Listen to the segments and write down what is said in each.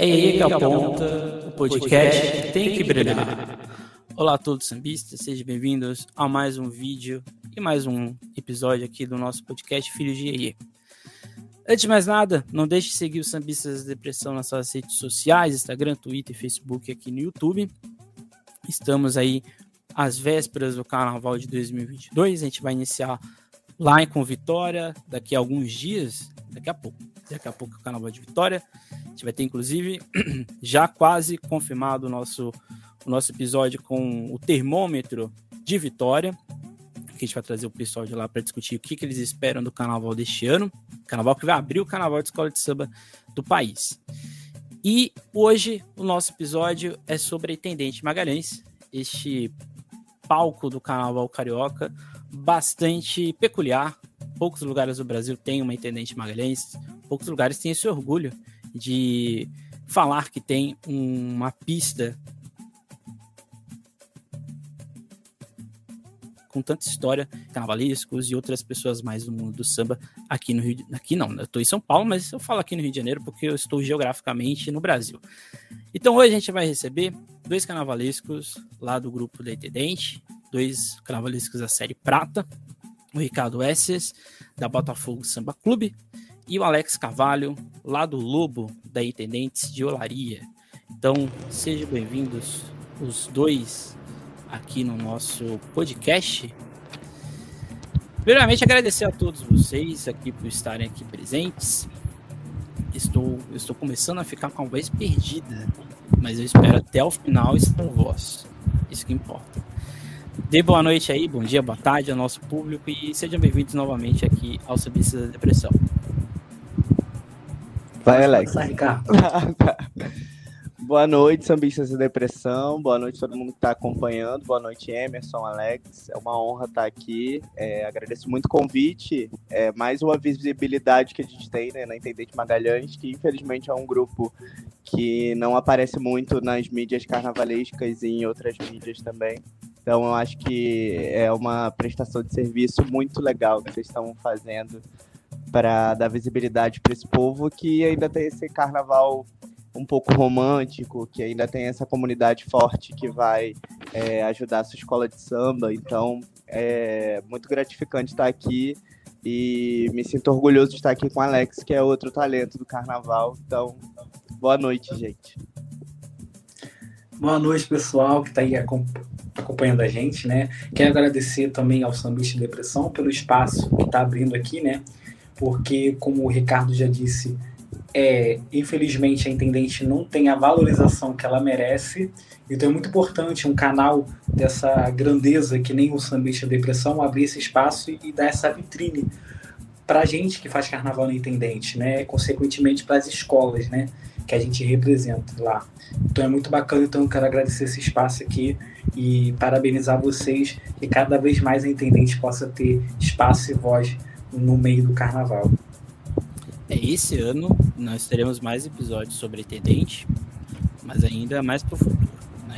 É aí que aponta o podcast tem que brilhar. Olá a todos sambistas, sejam bem-vindos a mais um vídeo e mais um episódio aqui do nosso podcast Filhos de Iê. Antes de mais nada, não deixe de seguir os Sambistas da Depressão nas suas redes sociais, Instagram, Twitter, Facebook aqui no YouTube. Estamos aí às vésperas do Carnaval de 2022, a gente vai iniciar lá com Vitória daqui a alguns dias, daqui a pouco. Daqui a pouco o Carnaval de Vitória. A gente vai ter, inclusive, já quase confirmado o nosso, o nosso episódio com o termômetro de Vitória. Que a gente vai trazer o pessoal de lá para discutir o que, que eles esperam do carnaval deste ano. Carnaval que vai abrir o carnaval de escola de samba do país. E hoje o nosso episódio é sobre a Intendente Magalhães, este palco do carnaval carioca bastante peculiar. Poucos lugares do Brasil têm uma Intendente Magalhães, poucos lugares têm esse orgulho de falar que tem uma pista com tanta história, carnavalescos e outras pessoas mais do mundo do samba aqui no Rio de... aqui não, eu estou em São Paulo, mas eu falo aqui no Rio de Janeiro porque eu estou geograficamente no Brasil. Então hoje a gente vai receber dois carnavalescos lá do grupo da Intendente, dois carnavalescos da série Prata, o Ricardo Esses, da Botafogo Samba Clube, e o Alex Carvalho, lá do Lobo, da Intendentes de Olaria. Então, sejam bem-vindos os dois aqui no nosso podcast. Primeiramente, agradecer a todos vocês aqui por estarem aqui presentes. Estou, estou começando a ficar com a voz perdida, mas eu espero até o final estar com voz. Isso que importa. Dê boa noite aí, bom dia, boa tarde ao nosso público e sejam bem-vindos novamente aqui ao Subista da Depressão. Vai, Alex. Boa noite, Sambistas da Depressão. Boa noite todo mundo que está acompanhando. Boa noite, Emerson, Alex. É uma honra estar aqui. É, agradeço muito o convite. É mais uma visibilidade que a gente tem né, na Intendente Magalhães, que infelizmente é um grupo que não aparece muito nas mídias carnavalescas e em outras mídias também. Então, eu acho que é uma prestação de serviço muito legal que vocês estão fazendo para dar visibilidade para esse povo que ainda tem esse carnaval um pouco romântico, que ainda tem essa comunidade forte que vai é, ajudar a sua escola de samba. Então, é muito gratificante estar aqui e me sinto orgulhoso de estar aqui com o Alex, que é outro talento do carnaval. Então, boa noite, gente. Boa noite, pessoal que está aí acompanhando a gente, né? Quero agradecer também ao Sambista Depressão pelo espaço que está abrindo aqui, né? porque, como o Ricardo já disse, é, infelizmente a intendente não tem a valorização que ela merece. Então é muito importante um canal dessa grandeza que nem o Sambista Depressão abrir esse espaço e, e dar essa vitrine para a gente que faz carnaval na intendente, né? Consequentemente para as escolas, né? Que a gente representa lá. Então é muito bacana. Então eu quero agradecer esse espaço aqui e parabenizar vocês e cada vez mais a intendente possa ter espaço e voz no meio do carnaval. É, esse ano nós teremos mais episódios sobre Intendente, mas ainda mais para o futuro. Né?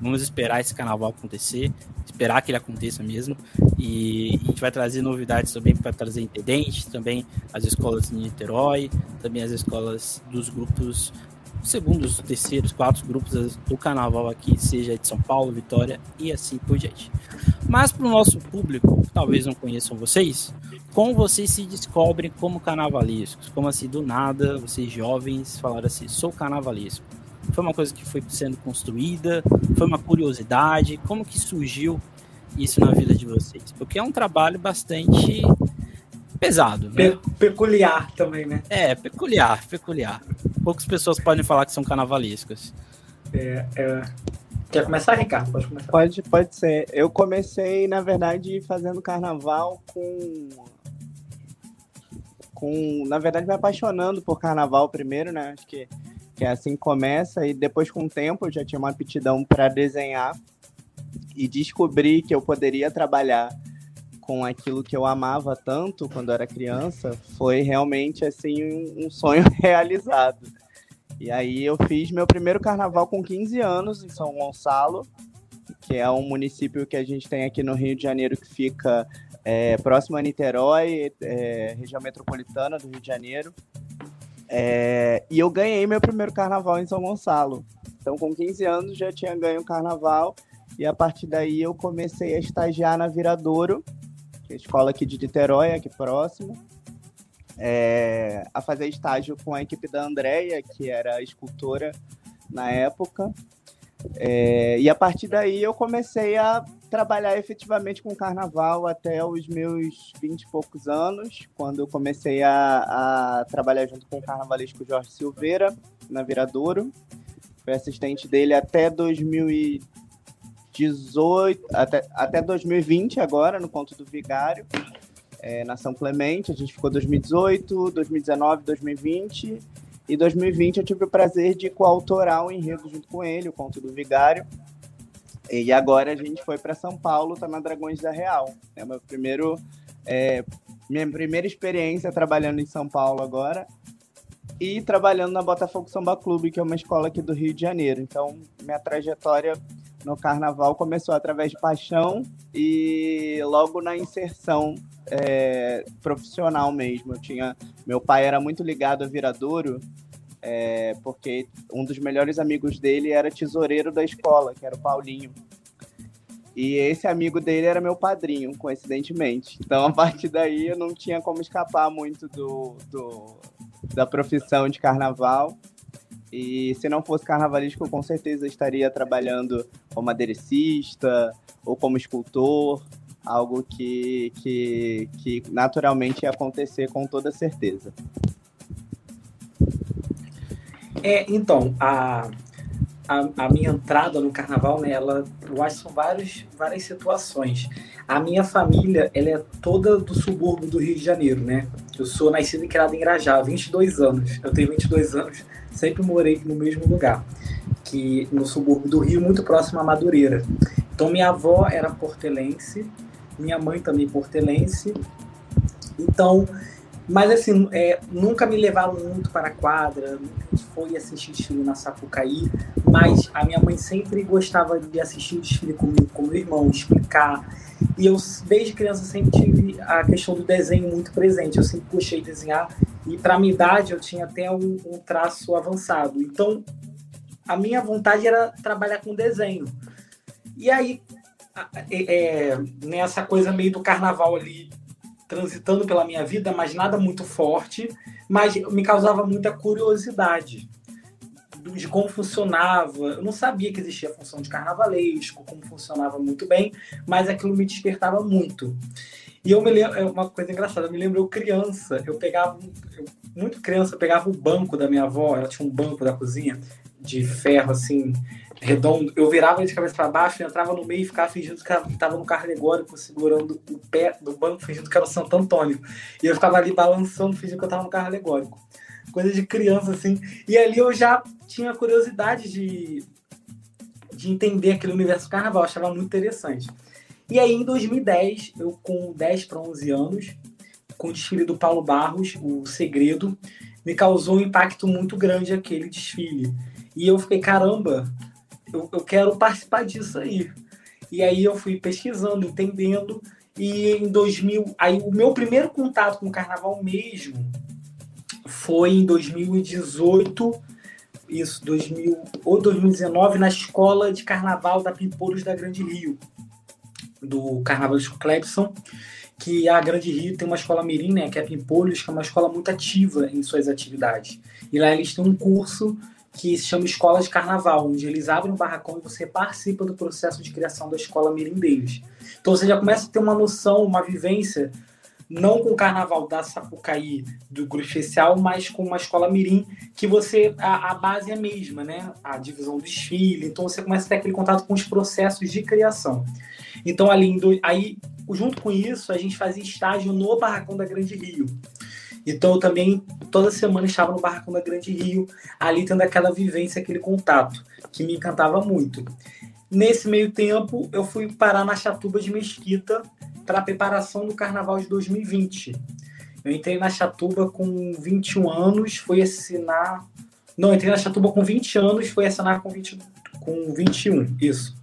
Vamos esperar esse carnaval acontecer, esperar que ele aconteça mesmo, e a gente vai trazer novidades também para trazer Intendente, também as escolas de Niterói, também as escolas dos grupos segundos, terceiros, quatro grupos do carnaval aqui, seja de São Paulo, Vitória e assim por diante. Mas para o nosso público, que talvez não conheçam vocês, como vocês se descobrem como carnavalescos? Como assim, do nada, vocês jovens falaram assim, sou carnavalesco. Foi uma coisa que foi sendo construída? Foi uma curiosidade? Como que surgiu isso na vida de vocês? Porque é um trabalho bastante pesado. Né? Pe peculiar também, né? É, peculiar, peculiar. Poucas pessoas podem falar que são carnavalescas. É, é... Quer começar, Ricardo? Pode começar. Pode, pode ser. Eu comecei, na verdade, fazendo carnaval com. com na verdade, me apaixonando por carnaval primeiro, né? Acho que, que é assim que começa. E depois, com o tempo, eu já tinha uma aptidão para desenhar. E descobri que eu poderia trabalhar com aquilo que eu amava tanto quando era criança, foi realmente assim um, um sonho realizado. E aí eu fiz meu primeiro carnaval com 15 anos em São Gonçalo, que é um município que a gente tem aqui no Rio de Janeiro que fica é, próximo a Niterói, é, região metropolitana do Rio de Janeiro. É, e eu ganhei meu primeiro carnaval em São Gonçalo. Então, com 15 anos, já tinha ganho o carnaval. E a partir daí eu comecei a estagiar na Viradouro, escola aqui de Niterói, aqui próximo. É, a fazer estágio com a equipe da Andrea, que era escultora na época. É, e a partir daí eu comecei a trabalhar efetivamente com carnaval até os meus 20 e poucos anos, quando eu comecei a, a trabalhar junto com o carnavalesco Jorge Silveira, na Viradouro. Fui assistente dele até 2018, até, até 2020 agora, no Conto do Vigário, é, na São Clemente. A gente ficou 2018, 2019, 2020 e 2020 eu tive o prazer de coautorar o enredo junto com ele, o Conto do Vigário. E agora a gente foi para São Paulo, tá na Dragões da Real. É meu primeiro, é, minha primeira experiência trabalhando em São Paulo agora e trabalhando na Botafogo Samba Clube, que é uma escola aqui do Rio de Janeiro. Então, minha trajetória no carnaval começou através de paixão e logo na inserção é, profissional mesmo. Eu tinha, meu pai era muito ligado a Viradouro, é, porque um dos melhores amigos dele era tesoureiro da escola, que era o Paulinho. E esse amigo dele era meu padrinho, coincidentemente. Então, a partir daí, eu não tinha como escapar muito do, do da profissão de carnaval. E se não fosse carnavalístico, eu com certeza estaria trabalhando como aderecista ou como escultor, algo que, que, que naturalmente ia acontecer com toda certeza. É, então, a, a, a, minha entrada no carnaval, né, ela, eu acho são vários, várias situações. A minha família, ela é toda do subúrbio do Rio de Janeiro, né? Eu sou nascido e criado em Irajá, 22 anos. Eu tenho 22 anos, sempre morei no mesmo lugar, que no subúrbio do Rio, muito próximo a Madureira. Então, minha avó era portelense, minha mãe também portelense. Então, mas assim, é, nunca me levaram muito para a quadra, nunca foi assistir desfile na Sapucaí, mas a minha mãe sempre gostava de assistir o desfile comigo, com meu irmão, explicar. E eu, desde criança, sempre tive a questão do desenho muito presente. Eu sempre puxei desenhar e, para minha idade, eu tinha até um, um traço avançado. Então, a minha vontade era trabalhar com desenho. E aí, é, é, nessa coisa meio do carnaval ali, transitando pela minha vida, mas nada muito forte, mas me causava muita curiosidade de como funcionava. Eu não sabia que existia a função de carnavalesco, como funcionava muito bem, mas aquilo me despertava muito. E eu me lembro, é uma coisa engraçada, eu me lembro eu criança, eu pegava, eu, muito criança, eu pegava o banco da minha avó, ela tinha um banco da cozinha de ferro assim, redondo. Eu virava de cabeça para baixo, entrava no meio e ficava fingindo que estava no carro alegórico, segurando o pé do banco, fingindo que era o Santo Antônio. E eu ficava ali balançando, fingindo que eu estava no carro alegórico. Coisa de criança, assim. E ali eu já tinha curiosidade de, de entender aquele universo carnaval, achava muito interessante. E aí, em 2010, eu com 10 para 11 anos, com o desfile do Paulo Barros, O Segredo, me causou um impacto muito grande aquele desfile. E eu fiquei, caramba, eu, eu quero participar disso aí. E aí eu fui pesquisando, entendendo, e em 2000, aí o meu primeiro contato com o carnaval mesmo foi em 2018, isso, 2000 ou 2019, na escola de carnaval da Pimpolhos da Grande Rio, do Carnaval de Clebson, que a Grande Rio tem uma escola mirim, né, que é a Pimpolhos, que é uma escola muito ativa em suas atividades. E lá eles têm um curso que se chama Escola de Carnaval, onde eles abrem um barracão e você participa do processo de criação da escola mirim deles. Então você já começa a ter uma noção, uma vivência, não com o carnaval da Sapucaí, do grupo especial, mas com uma escola mirim, que você, a, a base é a mesma, né? A divisão do desfile, então você começa a ter aquele contato com os processos de criação. Então, ali, aí, junto com isso, a gente fazia estágio no Barracão da Grande Rio. Então eu também toda semana estava no Barracão da Grande Rio, ali tendo aquela vivência, aquele contato, que me encantava muito. Nesse meio tempo, eu fui parar na Chatuba de Mesquita para a preparação do Carnaval de 2020. Eu entrei na Chatuba com 21 anos, fui assinar. Não, entrei na Chatuba com 20 anos, fui assinar com, 20... com 21, isso.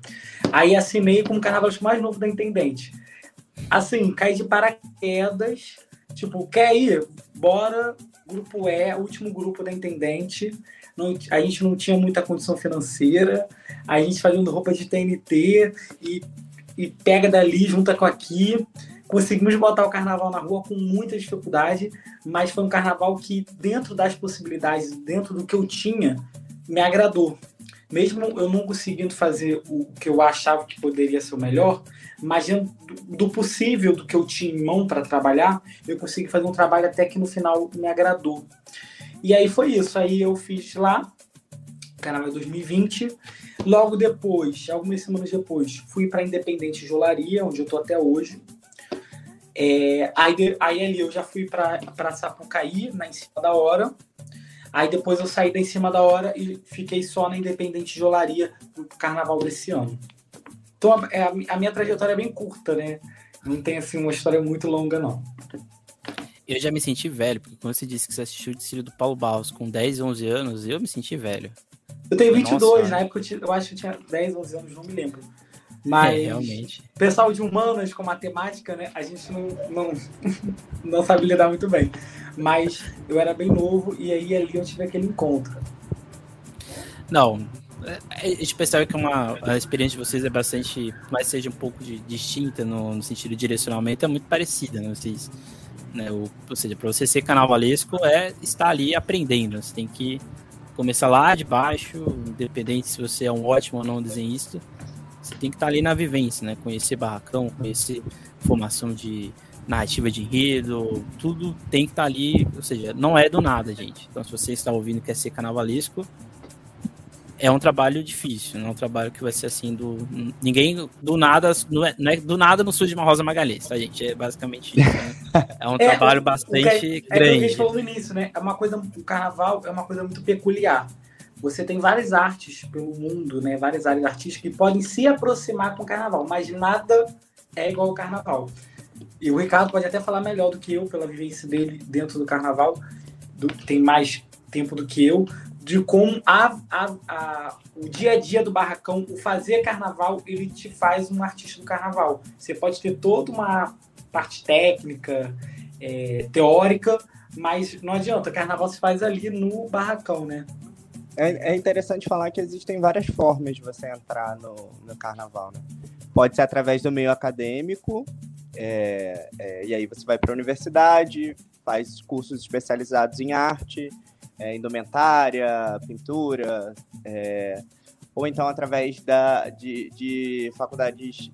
Aí assinei como carnaval mais novo da Intendente. Assim, caí de paraquedas Tipo, quer ir? Bora. grupo E, último grupo da intendente. Não, a gente não tinha muita condição financeira, a gente fazendo roupa de TNT e, e pega dali, junta com aqui. Conseguimos botar o carnaval na rua com muita dificuldade, mas foi um carnaval que, dentro das possibilidades, dentro do que eu tinha, me agradou. Mesmo eu não conseguindo fazer o que eu achava que poderia ser o melhor, mas do possível do que eu tinha em mão para trabalhar, eu consegui fazer um trabalho até que no final me agradou. E aí foi isso. Aí eu fiz lá, Carnaval 2020. Logo depois, algumas semanas depois, fui para Independente Jolaria, onde eu tô até hoje. É, aí, aí ali eu já fui para Sapucaí, na em cima da hora. Aí depois eu saí da em cima da hora e fiquei só na Independente de Olaria no carnaval desse ano. Então a, é, a, minha trajetória é bem curta, né? Não tem assim uma história muito longa, não. Eu já me senti velho, porque quando você disse que você assistiu o desfile do Paulo Barros com 10, 11 anos, eu me senti velho. Eu tenho 22, Nossa, na época eu, eu acho que eu tinha 10, 11 anos, não me lembro. Mas, é, realmente. pessoal de humanas com matemática, né? A gente não, não, não sabe lidar muito bem. Mas eu era bem novo e aí ali eu tive aquele encontro. Não, é, a gente percebe que uma, a experiência de vocês é bastante, mais seja um pouco de, distinta no, no, sentido de direcionamento, é muito parecida, né? Vocês, né? O, ou seja, para você ser carnavalesco é estar ali aprendendo. Você tem que começar lá de baixo, independente se você é um ótimo ou não desenhista você tem que estar ali na vivência, né? Conhecer barracão, conhecer formação de narrativa de enredo, tudo tem que estar ali, ou seja, não é do nada, gente. Então, se você está ouvindo e quer ser carnavalesco, é um trabalho difícil, não é um trabalho que vai ser assim do ninguém do nada, não é, não é do nada não surge uma rosa magalhães, tá gente? É basicamente isso, né? É um é, trabalho bastante é, grande. É o que a gente falou no início, né? É uma coisa, o carnaval é uma coisa muito peculiar você tem várias artes pelo mundo, né? Várias áreas artísticas que podem se aproximar com o carnaval, mas nada é igual ao carnaval. E o Ricardo pode até falar melhor do que eu, pela vivência dele dentro do carnaval, do, tem mais tempo do que eu, de como a, a, a, o dia a dia do barracão, o fazer carnaval, ele te faz um artista do carnaval. Você pode ter toda uma parte técnica, é, teórica, mas não adianta, carnaval se faz ali no barracão, né? É, é, interessante falar que existem várias formas de você entrar no, no carnaval, né? Pode ser através do meio acadêmico, é, é, e aí você vai para a universidade, faz cursos especializados em arte, é, indumentária, pintura, é, ou então através da, de, de faculdades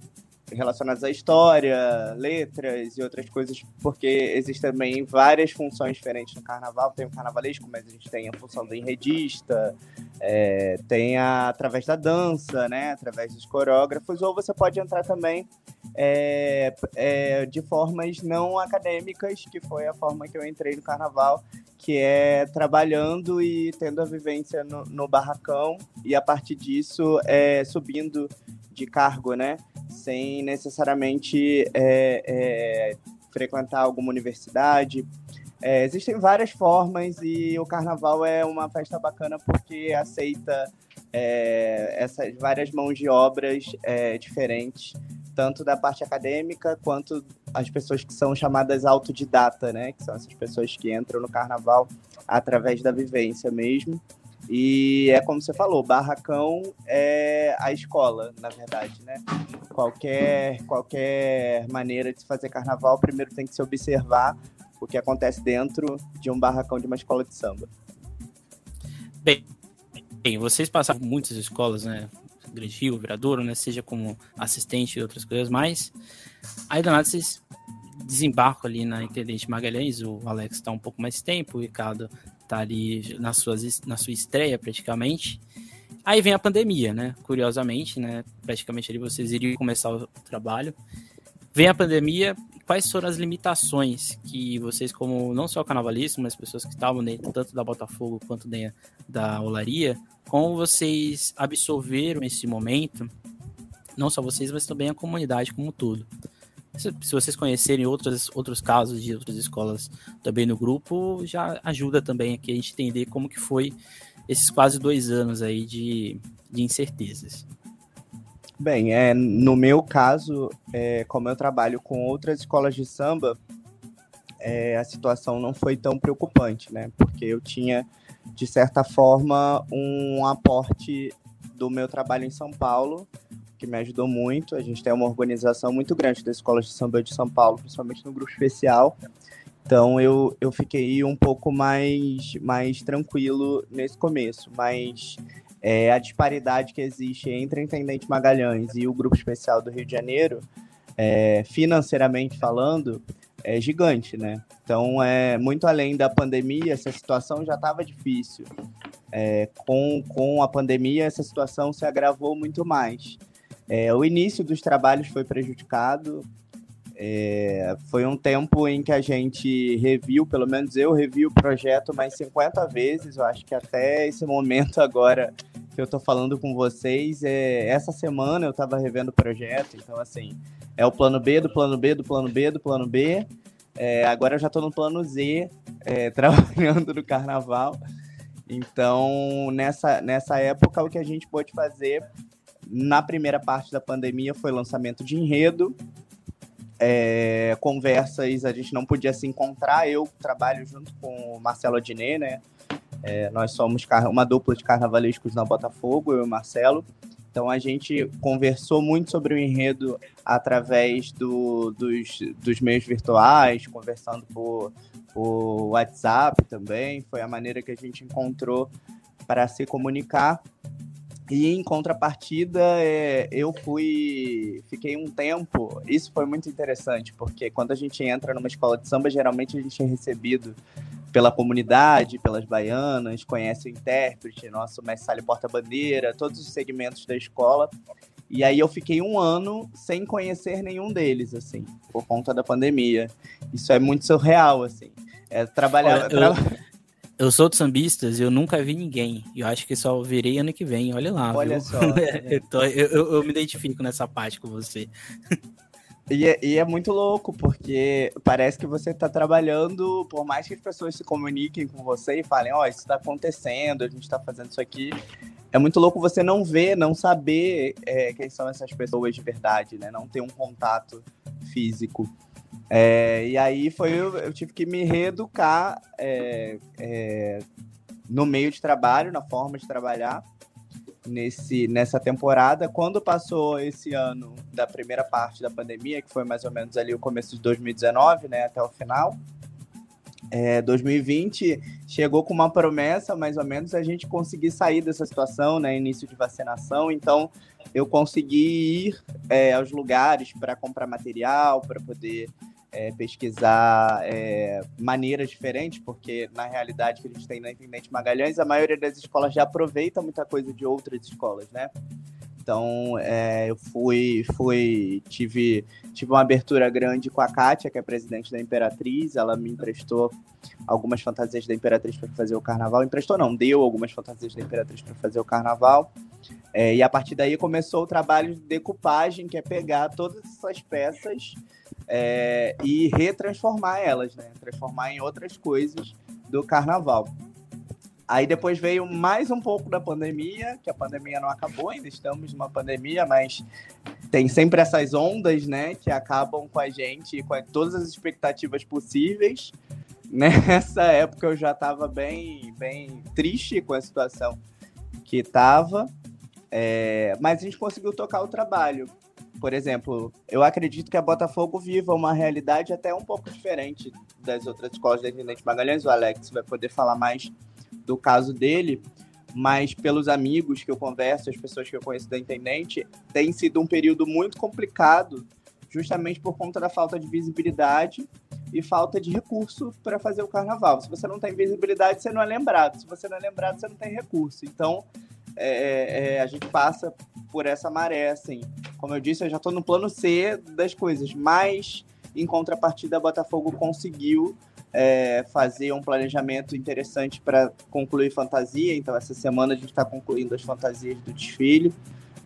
relacionadas à história, letras e outras coisas, porque existem também várias funções diferentes no carnaval. Tem o carnavalesco, mas a gente tem a função do enredista, é, tem a, através da dança, né, através dos coreógrafos, ou você pode entrar também é, é, de formas não acadêmicas, que foi a forma que eu entrei no carnaval, que é trabalhando e tendo a vivência no, no barracão, e a partir disso é, subindo de cargo, né? Sem necessariamente é, é, frequentar alguma universidade. É, existem várias formas e o carnaval é uma festa bacana porque aceita é, essas várias mãos de obras é, diferentes, tanto da parte acadêmica quanto as pessoas que são chamadas autodidata, né? Que são essas pessoas que entram no carnaval através da vivência mesmo. E é como você falou, barracão é a escola, na verdade, né? Qualquer, qualquer maneira de se fazer carnaval, primeiro tem que se observar o que acontece dentro de um barracão de uma escola de samba. Bem, bem vocês passaram muitas escolas, né? Grande Viradouro, né? Seja como assistente e outras coisas mais. Aí, do nada, vocês desembarcam ali na Intendente Magalhães, o Alex está um pouco mais tempo, o Ricardo tá ali na, suas, na sua estreia praticamente. Aí vem a pandemia, né? Curiosamente, né? Praticamente ali vocês iriam começar o trabalho. Vem a pandemia, quais foram as limitações que vocês, como não só carnavalistas, mas pessoas que estavam dentro tanto da Botafogo quanto da, da Olaria, como vocês absorveram esse momento, não só vocês, mas também a comunidade como um todo? Se, vocês conhecerem outros, outros casos de outras escolas também no grupo, já ajuda também aqui a gente entender como que foi esses quase dois anos aí de, de incertezas. Bem, é, no meu caso, é, como eu trabalho com outras escolas de samba, é, a situação não foi tão preocupante, né? Porque eu tinha, de certa forma, um aporte do meu trabalho em São Paulo, que me ajudou muito. A gente tem uma organização muito grande da Escola de Samba de São Paulo, principalmente no grupo especial. Então eu, eu fiquei um pouco mais, mais tranquilo nesse começo, mas é, a disparidade que existe entre a Intendente Magalhães e o Grupo Especial do Rio de Janeiro, é, financeiramente falando, é gigante, né? Então, é muito além da pandemia, essa situação já estava difícil. É, com, com a pandemia, essa situação se agravou muito mais. É, o início dos trabalhos foi prejudicado. É, foi um tempo em que a gente reviu, pelo menos eu revi o projeto mais 50 vezes. Eu acho que até esse momento agora que eu estou falando com vocês, é, essa semana eu estava revendo o projeto. Então, assim, é o plano B do plano B do plano B do plano B. É, agora eu já estou no plano Z, é, trabalhando no carnaval. Então, nessa, nessa época, o que a gente pôde fazer na primeira parte da pandemia foi lançamento de enredo, é, conversas, a gente não podia se encontrar. Eu trabalho junto com o Marcelo Adnet, né? É, nós somos uma dupla de carnavalescos na Botafogo, eu e o Marcelo. Então a gente conversou muito sobre o enredo através do, dos, dos meios virtuais, conversando por, por WhatsApp também. Foi a maneira que a gente encontrou para se comunicar. E em contrapartida, é, eu fui. Fiquei um tempo. Isso foi muito interessante, porque quando a gente entra numa escola de samba, geralmente a gente é recebido pela comunidade, pelas baianas, conhece o intérprete, nosso mestre Porta-Bandeira, todos os segmentos da escola. E aí eu fiquei um ano sem conhecer nenhum deles, assim, por conta da pandemia. Isso é muito surreal, assim. É, trabalhar. Olha, eu... Tra eu sou de sambistas e eu nunca vi ninguém. Eu acho que só virei ano que vem, olha lá. Olha viu? só. eu, tô, eu, eu, me identifico nessa parte com você. E é, e é, muito louco, porque parece que você está trabalhando, por mais que as pessoas se comuniquem com você e falem, ó, oh, isso está acontecendo, a gente está fazendo isso aqui. É muito louco você não ver, não saber é, quem são essas pessoas de verdade, né? Não ter um contato físico. É, e aí foi eu, eu, tive que me reeducar é, é, no meio de trabalho, na forma de trabalhar nesse, nessa temporada. Quando passou esse ano da primeira parte da pandemia, que foi mais ou menos ali o começo de 2019, né, até o final, é, 2020 chegou com uma promessa, mais ou menos, a gente conseguir sair dessa situação, né, início de vacinação. Então, eu consegui ir é, aos lugares para comprar material, para poder é, pesquisar é, maneiras diferentes, porque na realidade que a gente tem na Intendente Magalhães, a maioria das escolas já aproveita muita coisa de outras escolas, né? Então, é, eu fui, fui tive, tive uma abertura grande com a Kátia, que é presidente da Imperatriz. Ela me emprestou algumas fantasias da Imperatriz para fazer o carnaval. Emprestou, não, deu algumas fantasias da Imperatriz para fazer o carnaval. É, e a partir daí começou o trabalho de decupagem, que é pegar todas essas peças é, e retransformar elas, né? Transformar em outras coisas do carnaval. Aí depois veio mais um pouco da pandemia, que a pandemia não acabou, ainda estamos numa pandemia, mas tem sempre essas ondas, né, que acabam com a gente, com todas as expectativas possíveis. Nessa época eu já estava bem, bem triste com a situação que estava, é, mas a gente conseguiu tocar o trabalho. Por exemplo, eu acredito que a Botafogo viva uma realidade até um pouco diferente das outras escolas da Intendente Magalhães. O Alex vai poder falar mais do caso dele, mas pelos amigos que eu converso, as pessoas que eu conheço da Intendente, tem sido um período muito complicado, justamente por conta da falta de visibilidade e falta de recurso para fazer o carnaval. Se você não tem visibilidade, você não é lembrado. Se você não é lembrado, você não tem recurso. Então, é, é, é a gente passa por essa maré, assim. Como eu disse, eu já estou no plano C das coisas, mas em contrapartida, Botafogo conseguiu é, fazer um planejamento interessante para concluir fantasia. Então, essa semana a gente está concluindo as fantasias do desfile.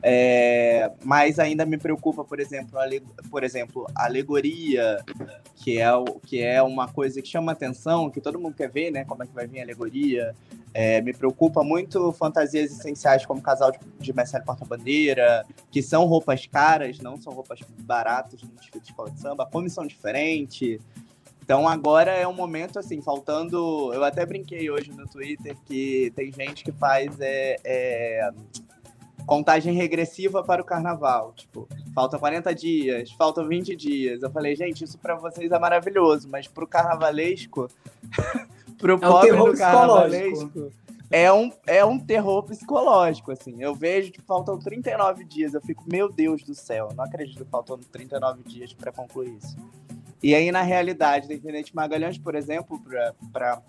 É, mas ainda me preocupa, por exemplo, a, por exemplo, alegoria, que é, o, que é uma coisa que chama atenção, que todo mundo quer ver, né? Como é que vai vir a alegoria. É, me preocupa muito fantasias essenciais como casal de, de mestre porta-bandeira, que são roupas caras, não são roupas baratas no desfile de escola de samba, como são diferentes. Então agora é um momento assim, faltando. Eu até brinquei hoje no Twitter que tem gente que faz é, é, contagem regressiva para o carnaval. Tipo, falta 40 dias, faltam 20 dias. Eu falei, gente, isso para vocês é maravilhoso, mas pro carnavalesco, pro é pobre do carnavalesco, é um, é um terror psicológico, assim. Eu vejo que faltam 39 dias. Eu fico, meu Deus do céu, não acredito que faltam 39 dias para concluir isso. E aí, na realidade, da Intendente Magalhães, por exemplo, para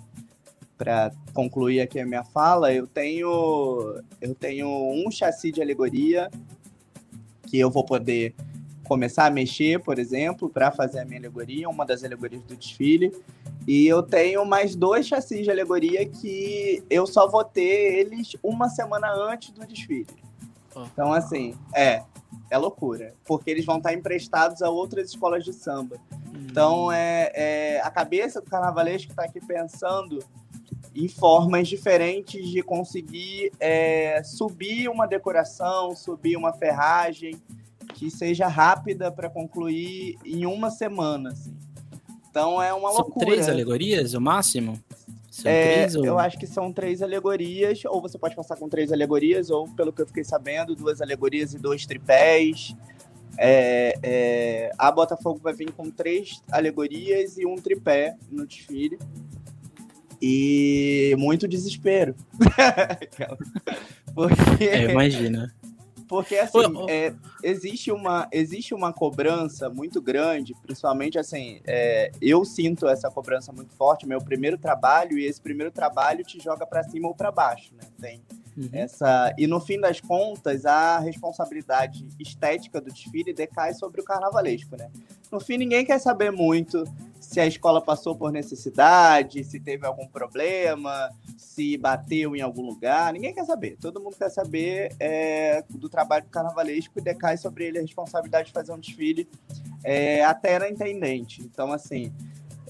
para concluir aqui a minha fala, eu tenho eu tenho um chassi de alegoria que eu vou poder começar a mexer, por exemplo, para fazer a minha alegoria, uma das alegorias do desfile. E eu tenho mais dois chassis de alegoria que eu só vou ter eles uma semana antes do desfile. Então, assim, é, é loucura. Porque eles vão estar emprestados a outras escolas de samba. Hum. Então, é, é a cabeça do carnavalesco está aqui pensando em formas diferentes de conseguir é, subir uma decoração, subir uma ferragem que seja rápida para concluir em uma semana. Assim. Então é uma são loucura. São três alegorias, o máximo? São é, três, ou... Eu acho que são três alegorias, ou você pode passar com três alegorias, ou pelo que eu fiquei sabendo, duas alegorias e dois tripés. É, é, a Botafogo vai vir com três alegorias e um tripé no desfile. E muito desespero. Porque... É, imagina. Porque assim, é, existe, uma, existe uma cobrança muito grande, principalmente assim, é, eu sinto essa cobrança muito forte, meu primeiro trabalho, e esse primeiro trabalho te joga para cima ou para baixo, né? Tem uhum. essa. E no fim das contas, a responsabilidade estética do desfile decai sobre o carnavalesco, né? No fim, ninguém quer saber muito se a escola passou por necessidade, se teve algum problema, se bateu em algum lugar. Ninguém quer saber. Todo mundo quer saber é, do trabalho carnavalesco e decai sobre ele a responsabilidade de fazer um desfile é, até na intendente. Então, assim.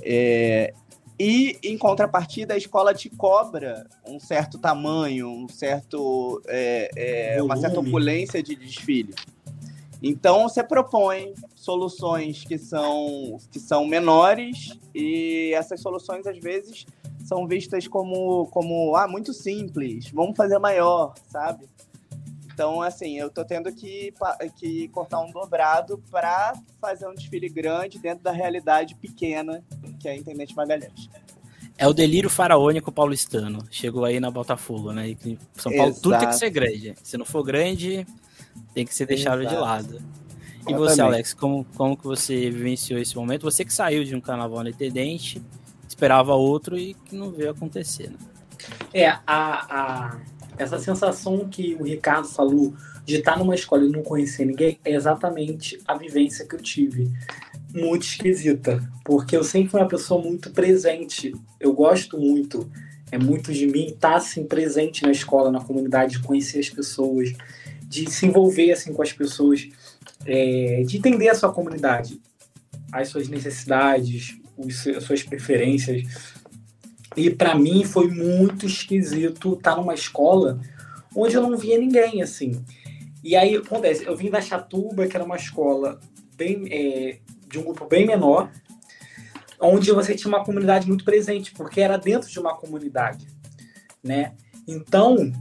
É, e, em contrapartida, a escola te cobra um certo tamanho, um certo, é, é, uma certa opulência de desfile. Então você propõe soluções que são, que são menores e essas soluções às vezes são vistas como, como ah, muito simples, vamos fazer maior, sabe? Então, assim, eu tô tendo que, que cortar um dobrado para fazer um desfile grande dentro da realidade pequena que é a Intendente Magalhães. É o delírio faraônico paulistano. Chegou aí na Botafogo, né? São Paulo Exato. tudo tem que ser grande. Se não for grande, tem que ser deixado Exato. de lado. E você, Alex, como, como que você vivenciou esse momento? Você que saiu de um carnaval independente, esperava outro e que não veio acontecer, né? É, a, a, essa sensação que o Ricardo falou de estar numa escola e não conhecer ninguém é exatamente a vivência que eu tive. Muito esquisita, porque eu sempre fui uma pessoa muito presente. Eu gosto muito, é muito de mim estar assim presente na escola, na comunidade, conhecer as pessoas, de se envolver assim com as pessoas, é, de entender a sua comunidade, as suas necessidades, os, as suas preferências. E para mim foi muito esquisito estar numa escola onde eu não via ninguém assim. E aí acontece, eu vim da Chatuba, que era uma escola bem é, de um grupo bem menor, onde você tinha uma comunidade muito presente, porque era dentro de uma comunidade, né? Então,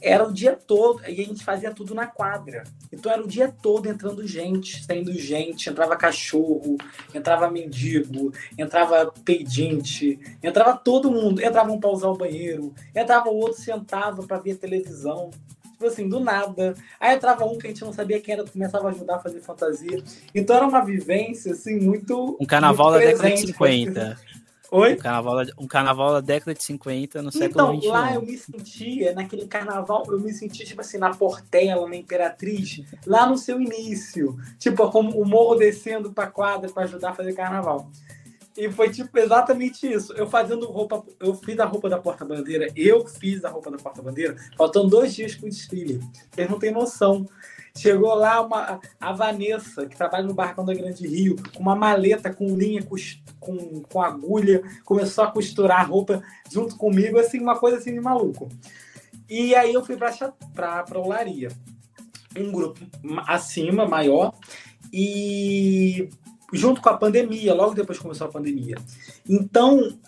era o dia todo, e a gente fazia tudo na quadra. Então era o dia todo entrando gente, saindo gente, entrava cachorro, entrava mendigo, entrava pedinte, entrava todo mundo, entrava um para usar o banheiro, entrava o outro sentava para ver televisão. Tipo assim, do nada. Aí entrava um que a gente não sabia quem era, começava a ajudar a fazer fantasia. Então era uma vivência, assim, muito. Um carnaval muito da década de 50. Oi? Um carnaval, um carnaval da década de 50 no século então, Então, lá eu me sentia, naquele carnaval, eu me sentia, tipo assim, na Portela, na Imperatriz, lá no seu início. Tipo, como o morro descendo pra quadra para ajudar a fazer carnaval. E foi, tipo, exatamente isso. Eu fazendo roupa, eu fiz a roupa da porta-bandeira, eu fiz a roupa da porta-bandeira, faltando dois dias pro desfile. Vocês não têm noção. Chegou lá uma, a Vanessa, que trabalha no Barracão da Grande Rio, com uma maleta com linha, com, com, agulha, começou a costurar a roupa junto comigo, assim, uma coisa assim de maluco. E aí eu fui para a Olaria. Um grupo acima, maior, e junto com a pandemia, logo depois começou a pandemia. Então,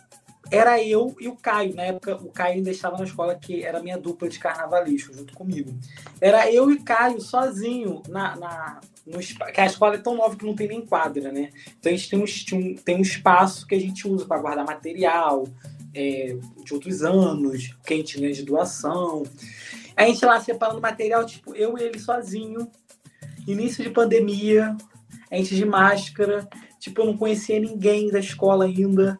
era eu e o Caio. Na época, o Caio ainda estava na escola, que era minha dupla de carnavalesco, junto comigo. Era eu e Caio sozinho na, na, no, que a escola é tão nova que não tem nem quadra, né? Então a gente tem um, tem um espaço que a gente usa para guardar material é, de outros anos, que a gente ganha de doação. A gente lá separando material, tipo, eu e ele sozinho, início de pandemia, a gente de máscara, tipo, eu não conhecia ninguém da escola ainda.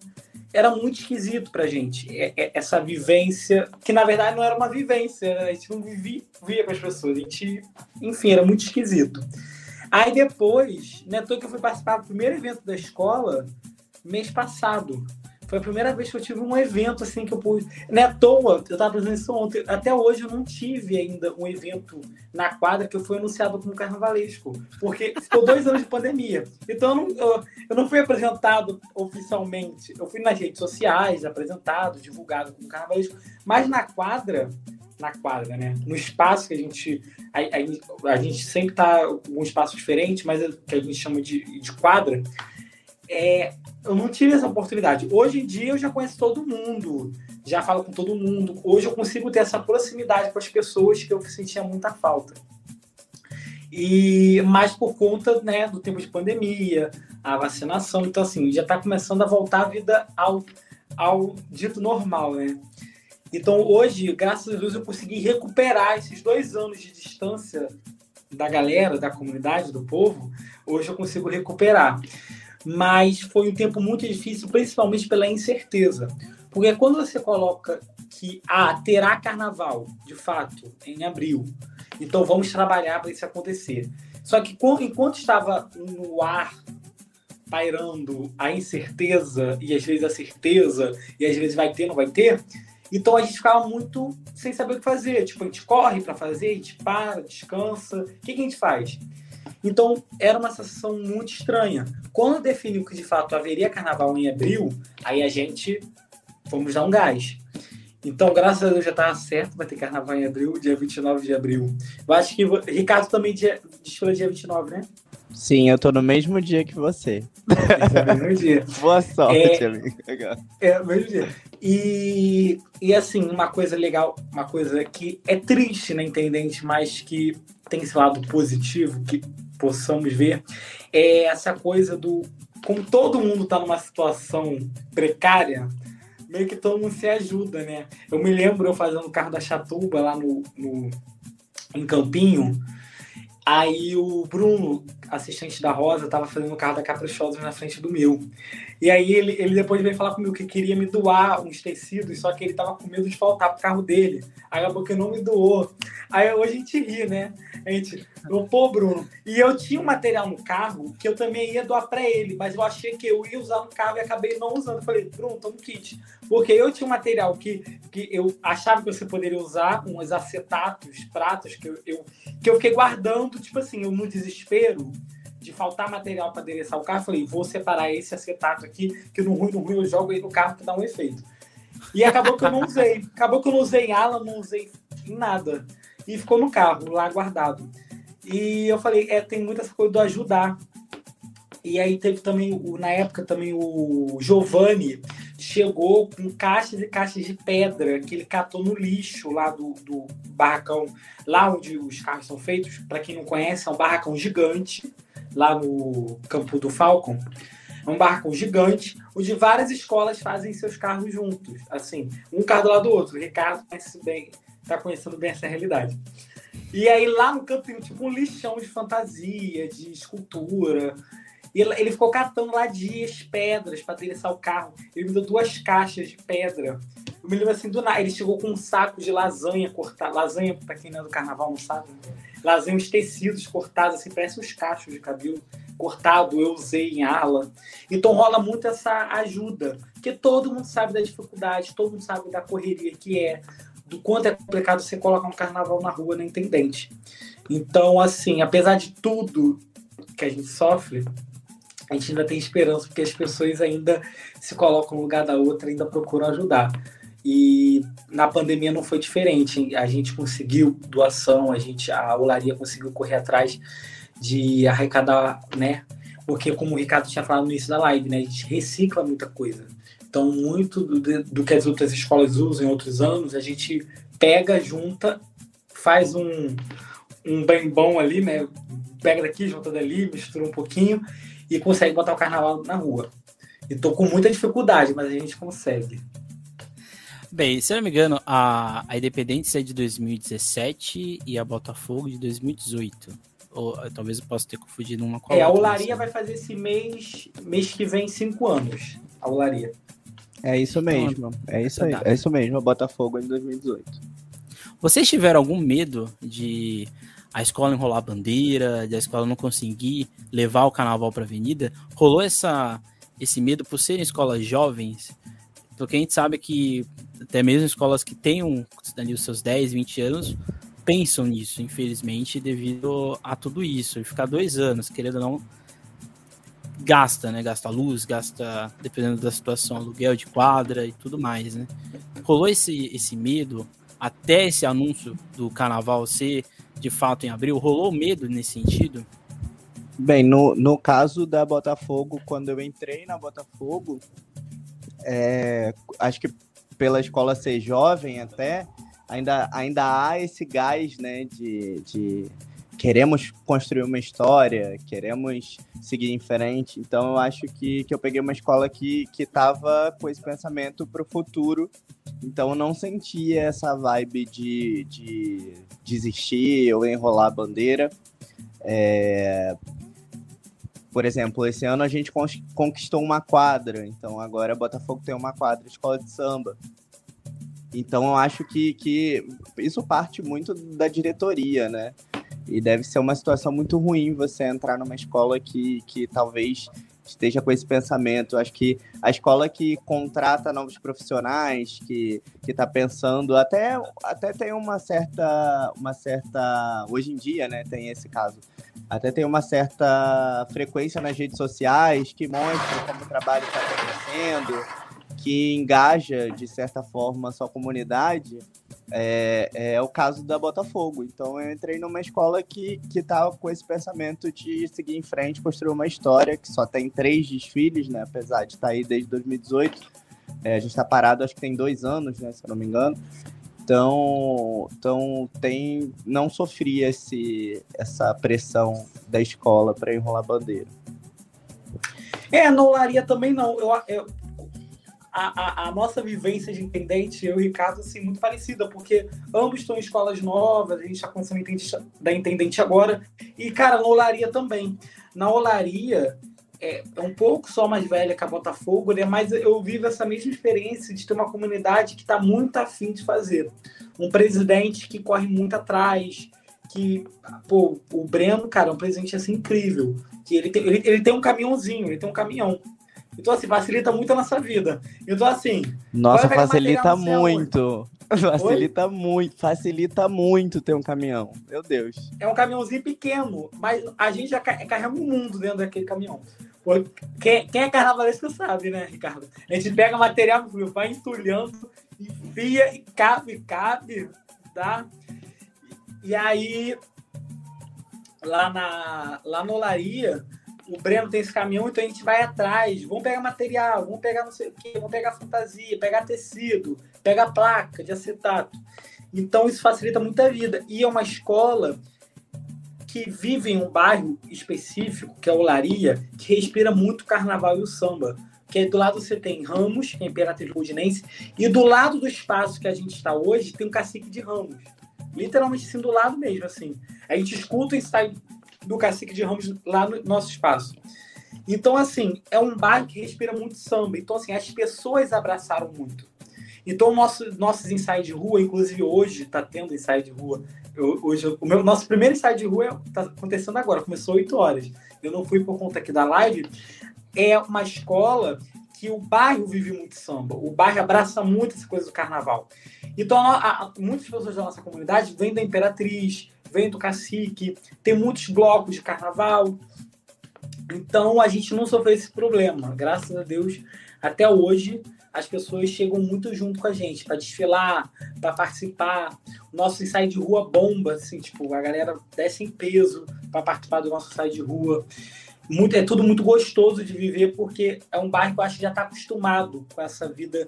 Era muito esquisito pra gente, essa vivência, que na verdade não era uma vivência, né? a gente não vivia, via com as pessoas, a gente, enfim, era muito esquisito. Aí depois, né, tô que eu fui participar do primeiro evento da escola mês passado. Foi a primeira vez que eu tive um evento assim que eu pude. Não é à toa, eu estava fazendo isso ontem. Até hoje eu não tive ainda um evento na quadra que eu fui anunciado como carnavalesco. Porque ficou dois anos de pandemia. Então eu não, eu, eu não fui apresentado oficialmente. Eu fui nas redes sociais, apresentado, divulgado como carnavalesco. Mas na quadra, na quadra, né? No espaço que a gente. A, a, a gente sempre tá um espaço diferente, mas é, que a gente chama de, de quadra. É, eu não tive essa oportunidade. Hoje em dia eu já conheço todo mundo, já falo com todo mundo. Hoje eu consigo ter essa proximidade com as pessoas que eu sentia muita falta. E mais por conta né, do tempo de pandemia, a vacinação, então assim, já está começando a voltar a vida ao, ao dito normal, né? Então, hoje, graças a Deus, eu consegui recuperar esses dois anos de distância da galera, da comunidade, do povo. Hoje eu consigo recuperar. Mas foi um tempo muito difícil, principalmente pela incerteza. Porque quando você coloca que ah, terá carnaval, de fato, em abril, então vamos trabalhar para isso acontecer. Só que enquanto estava no ar pairando a incerteza e às vezes a certeza, e às vezes vai ter, não vai ter, então a gente ficava muito sem saber o que fazer. Tipo, a gente corre para fazer, a gente para, descansa. O que, que a gente faz? Então era uma sensação muito estranha. Quando definiu que de fato haveria carnaval em abril, aí a gente fomos dar um gás. Então, graças a Deus já estava certo, vai ter carnaval em abril, dia 29 de abril. Eu acho que Ricardo também dia, desfila dia 29, né? Sim, eu tô no mesmo dia que você. É mesmo dia. Boa sorte, é, amigo. É, mesmo dia. E, e assim, uma coisa legal, uma coisa que é triste na né, Intendente, mas que tem esse lado positivo que possamos ver, é essa coisa do. Como todo mundo tá numa situação precária, meio que todo mundo se ajuda, né? Eu me lembro eu fazendo o carro da Chatuba lá no, no em Campinho Aí o Bruno, assistente da Rosa, tava fazendo o carro da Caprichosa na frente do meu. E aí ele, ele depois veio falar comigo que queria me doar uns tecidos, só que ele tava com medo de faltar pro carro dele. Aí acabou que não me doou. Aí hoje a gente ri, né? A gente, pô, Bruno. E eu tinha um material no carro que eu também ia doar para ele, mas eu achei que eu ia usar no carro e acabei não usando. Eu falei, Bruno, toma um kit. Porque eu tinha um material que, que eu achava que você poderia usar, uns acetatos, pratos, que eu, eu, que eu fiquei guardando, tipo assim, eu no desespero de faltar material para adereçar o carro, falei, vou separar esse acetato aqui, que no ruim, no ruim eu jogo aí no carro que dá um efeito. E acabou que eu não usei. Acabou que eu não usei ala, não usei nada e ficou no carro, lá guardado. E eu falei, é, tem muita coisa do ajudar. E aí teve também, na época também o Giovanni chegou com caixas e caixas de pedra que ele catou no lixo lá do, do barracão, lá onde os carros são feitos. Para quem não conhece, é um barracão gigante, lá no campo do Falcon. É um barracão gigante, onde várias escolas fazem seus carros juntos. Assim, um carro do lado do outro. O Ricardo conhece bem, tá conhecendo bem essa realidade. E aí lá no canto tem tipo um lixão de fantasia, de escultura. E ele ficou catando lá dias pedras para adereçar o carro. Ele me deu duas caixas de pedra. Eu me lembro assim do nada. Ele chegou com um saco de lasanha cortada. Lasanha, para quem não é do carnaval, não sabe. Né? Lasanha, os tecidos cortados, assim, parece uns cachos de cabelo cortado. Eu usei em ala. Então rola muito essa ajuda. Porque todo mundo sabe da dificuldade, todo mundo sabe da correria que é do quanto é complicado você colocar um carnaval na rua na Intendente. Então, assim, apesar de tudo que a gente sofre, a gente ainda tem esperança, porque as pessoas ainda se colocam no lugar da outra, ainda procuram ajudar. E na pandemia não foi diferente. A gente conseguiu doação, a gente, a Olaria conseguiu correr atrás de arrecadar, né? Porque como o Ricardo tinha falado no início da live, né? A gente recicla muita coisa. Então, muito do, do que as outras escolas usam em outros anos, a gente pega, junta, faz um, um bem bom ali, né? Pega daqui, junta dali, mistura um pouquinho e consegue botar o carnaval na rua. E tô com muita dificuldade, mas a gente consegue. Bem, se eu não me engano, a, a Independência é de 2017 e a Botafogo de 2018. Ou talvez eu possa ter confundido uma com a É, outra, a Olaria vai fazer esse mês, mês que vem, cinco anos. A Olaria. É isso mesmo. É isso aí. É isso mesmo, a Botafogo em 2018. Vocês tiveram algum medo de a escola enrolar a bandeira, de a escola não conseguir levar o carnaval para a avenida? Rolou essa, esse medo por serem escolas jovens? Porque a gente sabe que até mesmo escolas que tenham ali os seus 10, 20 anos pensam nisso, infelizmente, devido a tudo isso. E ficar dois anos, querendo ou não, gasta, né? Gasta luz, gasta, dependendo da situação, aluguel de quadra e tudo mais, né? Rolou esse, esse medo até esse anúncio do carnaval ser de fato em abril? Rolou medo nesse sentido? Bem, no, no caso da Botafogo, quando eu entrei na Botafogo, é, acho que pela escola ser jovem até, ainda, ainda há esse gás, né, de, de queremos construir uma história, queremos seguir em frente. Então eu acho que, que eu peguei uma escola que estava com esse pensamento para o futuro. Então eu não sentia essa vibe de, de desistir ou enrolar a bandeira. É... Por exemplo, esse ano a gente conquistou uma quadra, então agora Botafogo tem uma quadra, escola de samba. Então eu acho que, que isso parte muito da diretoria, né? E deve ser uma situação muito ruim você entrar numa escola que, que talvez esteja com esse pensamento. Acho que a escola que contrata novos profissionais, que está pensando, até, até tem uma certa, uma certa. Hoje em dia, né, tem esse caso. Até tem uma certa frequência nas redes sociais que mostra como o trabalho está acontecendo, que engaja, de certa forma, a sua comunidade. É, é, o caso da Botafogo. Então eu entrei numa escola que, que tá com esse pensamento de seguir em frente, construir uma história que só tem três desfiles, né? Apesar de estar tá aí desde 2018. É, a gente está parado, acho que tem dois anos, né? Se eu não me engano. Então, então tem, não sofria esse, essa pressão da escola para enrolar bandeira. É, não Olaria também não. Eu, eu, a, a, a, nossa vivência de intendente, eu e o Ricardo, assim, muito parecida, porque ambos estão em escolas novas, a gente está começando intendente, da intendente agora, e, cara, na Olaria também. Na Olaria, é, é, um pouco só mais velha que a Botafogo, né? mas eu vivo essa mesma experiência de ter uma comunidade que está muito afim de fazer. Um presidente que corre muito atrás, que, pô, o Breno, cara, é um presidente assim incrível, que ele tem, ele, ele tem um caminhãozinho, ele tem um caminhão, então, assim, facilita muito a nossa vida. Então, assim. Nossa, facilita muito. Facilita Oi? muito, facilita muito ter um caminhão. Meu Deus. É um caminhãozinho pequeno, mas a gente já carrega o mundo dentro daquele caminhão. Quem, quem é carnavalesco sabe, né, Ricardo? A gente pega material, vai entulhando, enfia e cabe, cabe, tá? E aí, lá na, lá no Olaria, o Breno tem esse caminhão, então a gente vai atrás. Vamos pegar material, vamos pegar não sei o quê, vamos pegar fantasia, pegar tecido, pegar placa de acetato. Então isso facilita muito a vida. E é uma escola que vive em um bairro específico, que é Olaria, que respira muito o carnaval e o samba. Que é do lado você tem Ramos, que é Imperatriz Rudinense, e do lado do espaço que a gente está hoje tem um cacique de Ramos. Literalmente assim, do lado mesmo, assim. A gente escuta o ensaio do Cacique de Ramos lá no nosso espaço. Então, assim, é um bairro que respira muito samba. Então, assim, as pessoas abraçaram muito. Então, nosso, nossos ensaios de rua, inclusive hoje está tendo ensaio de rua. Eu, hoje, o meu, nosso primeiro ensaio de rua está acontecendo agora, começou 8 horas. Eu não fui por conta aqui da live. É uma escola que o bairro vive muito samba. O bairro abraça muito essa coisa do carnaval. Então, a, a, muitas pessoas da nossa comunidade vêm da Imperatriz, vem do cacique, tem muitos blocos de carnaval. Então a gente não sofreu esse problema. Graças a Deus, até hoje as pessoas chegam muito junto com a gente para desfilar, para participar. O nosso ensaio de rua bomba, assim, tipo, a galera desce em peso para participar do nosso ensaio de rua. muito, é tudo muito gostoso de viver, porque é um bairro que eu acho que já está acostumado com essa vida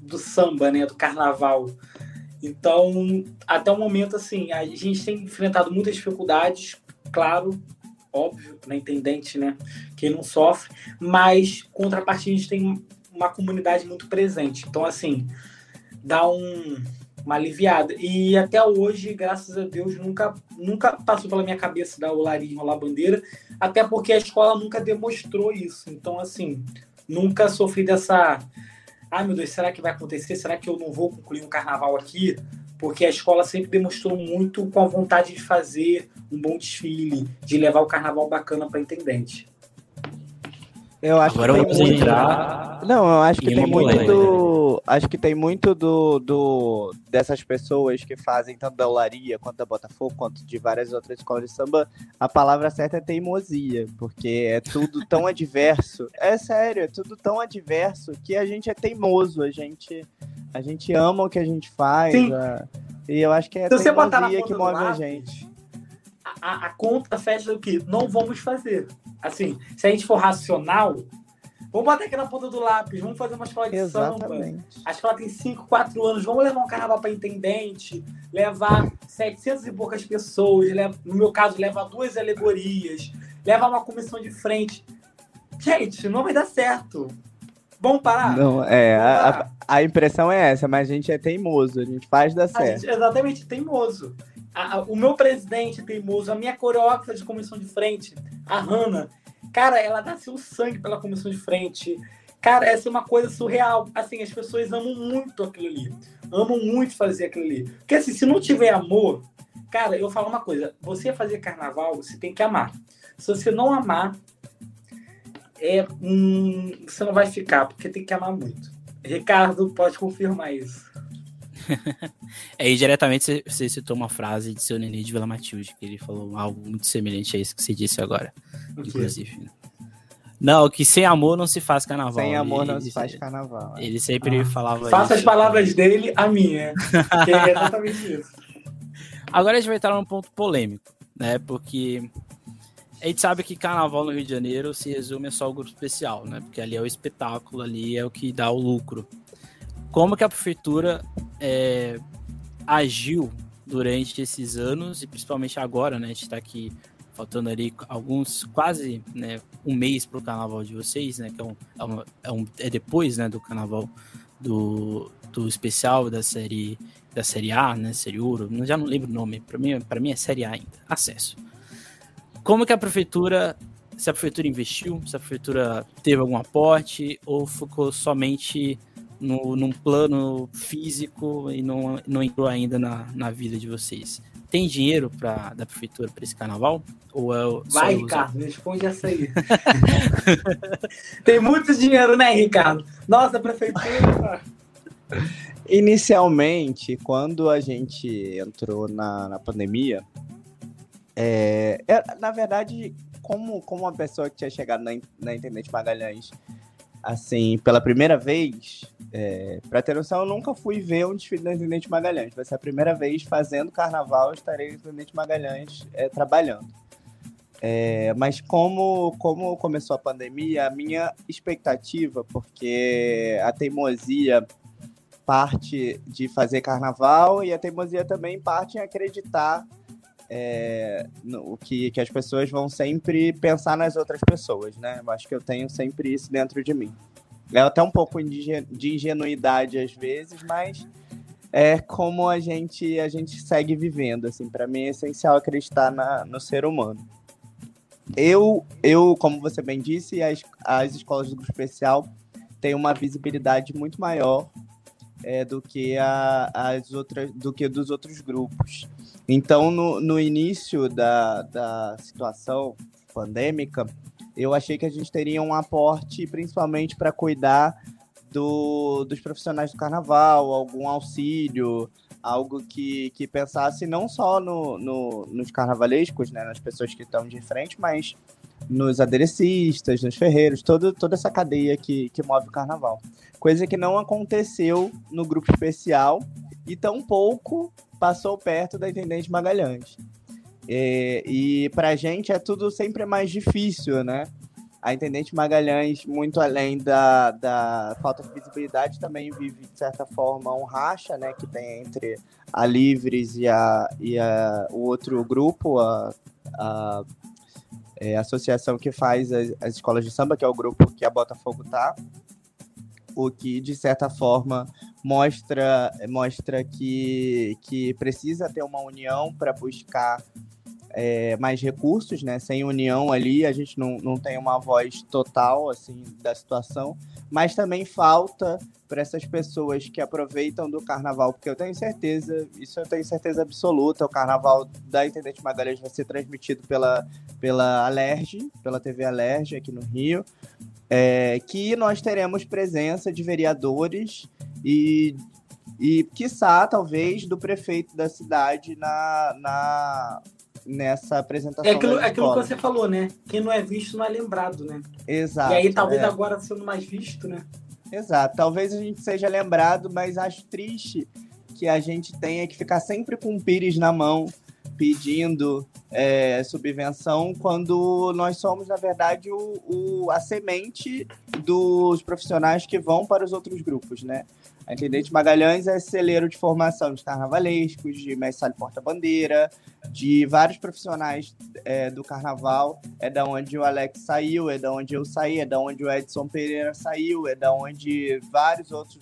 do samba, né? Do carnaval. Então, até o momento, assim, a gente tem enfrentado muitas dificuldades, claro, óbvio, na intendente, né? Quem não sofre, mas contrapartida a gente tem uma comunidade muito presente. Então, assim, dá um, uma aliviada. E até hoje, graças a Deus, nunca, nunca passou pela minha cabeça dar o larinho rolar bandeira, até porque a escola nunca demonstrou isso. Então, assim, nunca sofri dessa ai meu Deus, será que vai acontecer? Será que eu não vou concluir um carnaval aqui? Porque a escola sempre demonstrou muito com a vontade de fazer um bom desfile, de levar o carnaval bacana para intendente. Eu acho Agora que vamos tem entrar. muito... Não, eu acho que em tem muito do. Acho que tem muito do, do dessas pessoas que fazem tanto da Olaria quanto da Botafogo, quanto de várias outras escolas de samba. A palavra certa é teimosia, porque é tudo tão adverso. É sério, é tudo tão adverso que a gente é teimoso, a gente, a gente ama o que a gente faz. Sim. a- E eu acho que é a teimosia que move a gente. A, a conta fecha o que não vamos fazer. Assim, se a gente for racional, vamos botar aqui na ponta do lápis, vamos fazer uma escola de samba. Exatamente. A escola tem 5, 4 anos. Vamos levar um carnaval para intendente, levar 700 e poucas pessoas. leva- no meu caso, levar duas alegorias, levar uma comissão de frente. Gente, não vai dar certo. Vamos parar? Não, é, parar. a, a impressão é essa, mas a gente é teimoso, a gente faz dar certo. gente, exatamente, teimoso. A- o meu presidente teimoso, a minha coreógrafa de comissão de frente, a Hanna, cara, ela dá seu sangue pela comissão de frente. Cara, essa é uma coisa surreal. Assim, as pessoas amam muito aquilo ali. Amam muito fazer aquilo ali. Porque assim, se não tiver amor, cara, eu falo uma coisa, você fazer carnaval, você tem que amar. Se você não amar, é, hum, você não vai ficar, porque tem que amar muito. Ricardo pode confirmar isso. É, e diretamente você, citou uma frase de seu neném de Vila Matilde, que ele falou algo muito semelhante a isso que você disse agora, O quê? inclusive. né? Não, que sem amor não se faz carnaval. Sem amor não Ele- se faz carnaval. é. Ele sempre Ah. falava Faça as isso. palavras dele a minha. Que é exatamente isso. Agora a gente vai entrar num ponto polêmico, né? Porque a gente sabe que carnaval no Rio de Janeiro se resume a só o grupo especial, né? Porque ali é o espetáculo, ali é o que dá o lucro. Como que a prefeitura é, agiu durante esses anos e principalmente agora, né? A gente tá aqui faltando ali alguns, quase né, um mês para o carnaval de vocês, né? Que é, um, é, é um- é depois né, do carnaval do, do especial da série da série A, né? Série Ouro, já não lembro o nome. Para mim, para mim é série A ainda. Acesso. Como que a prefeitura, se a prefeitura investiu, se a prefeitura teve algum aporte ou ficou somente no, num plano físico e não, não entrou ainda na, na vida de vocês? Tem dinheiro pra, da prefeitura para esse carnaval? Ou é Vai? Ricardo, responde essa aí. Tem muito dinheiro, né, Ricardo? Nossa, a prefeitura. Inicialmente, quando a gente entrou na, na pandemia, é, é- na verdade, como, como uma pessoa que tinha chegado na, na Internet Magalhães, assim, pela primeira vez, é, pra ter noção, eu nunca fui ver um desfile da Intendente Magalhães. Vai ser a primeira vez fazendo carnaval, eu estarei na Intendente Magalhães é, trabalhando. É, mas como, como começou a pandemia, a minha expectativa, porque a teimosia parte de fazer carnaval e a teimosia também parte em acreditar é, no, que, que as pessoas vão sempre pensar nas outras pessoas, né? Eu acho que eu tenho sempre isso dentro de mim. É até um pouco de ingen- de ingenuidade às vezes, mas é como a gente a gente segue vivendo. Assim, para mim é essencial acreditar na, no ser humano. Eu, eu, como você bem disse, as, as escolas do grupo especial têm uma visibilidade muito maior é, do que a, as outras do que dos outros grupos. Então, no, no início da, da situação pandêmica, eu achei que a gente teria um aporte principalmente para cuidar do, dos profissionais do carnaval, algum auxílio, algo que, que pensasse não só no, no, nos carnavalescos, né, nas pessoas que estão de frente, mas nos aderecistas, nos ferreiros, todo, toda essa cadeia que, que move o carnaval. Coisa que não aconteceu no grupo especial e tampouco passou perto da Intendente Magalhães. É, e para a gente é tudo sempre mais difícil, né? A Intendente Magalhães, muito além da, da falta de visibilidade, também vive, de certa forma, um racha né, que tem entre a Livres e, a, e a, o outro grupo, a, a é, associação que faz as, as, escolas de samba, que é o grupo que a Botafogo tá, o que, de certa forma, mostra, mostra que, que precisa ter uma união para buscar é, mais recursos, né? Sem união ali, a gente não, não tem uma voz total, assim, da situação. Mas também falta para essas pessoas que aproveitam do carnaval, porque eu tenho certeza, isso eu tenho certeza absoluta, o carnaval da Intendente Magalhães vai ser transmitido pela, pela Alerj, pela TV Alerj aqui no Rio, é, que nós teremos presença de vereadores e e, quiçá, talvez, do prefeito da cidade na, na, nessa apresentação. É aquilo, é aquilo que você falou, né? Quem não é visto não é lembrado, né? Exato. E aí, talvez é. agora sendo mais visto, né? Exato. Talvez a gente seja lembrado, mas acho triste que a gente tenha que ficar sempre com o pires na mão, pedindo é, subvenção, quando nós somos, na verdade, o, o, a semente dos profissionais que vão para os outros grupos, né? A Intendente Magalhães é celeiro de formação de carnavalescos, de mestre porta-bandeira, de vários profissionais é, do carnaval. É da onde o Alex saiu, é da onde eu saí, é da onde o Edson Pereira saiu, é da onde vários outros,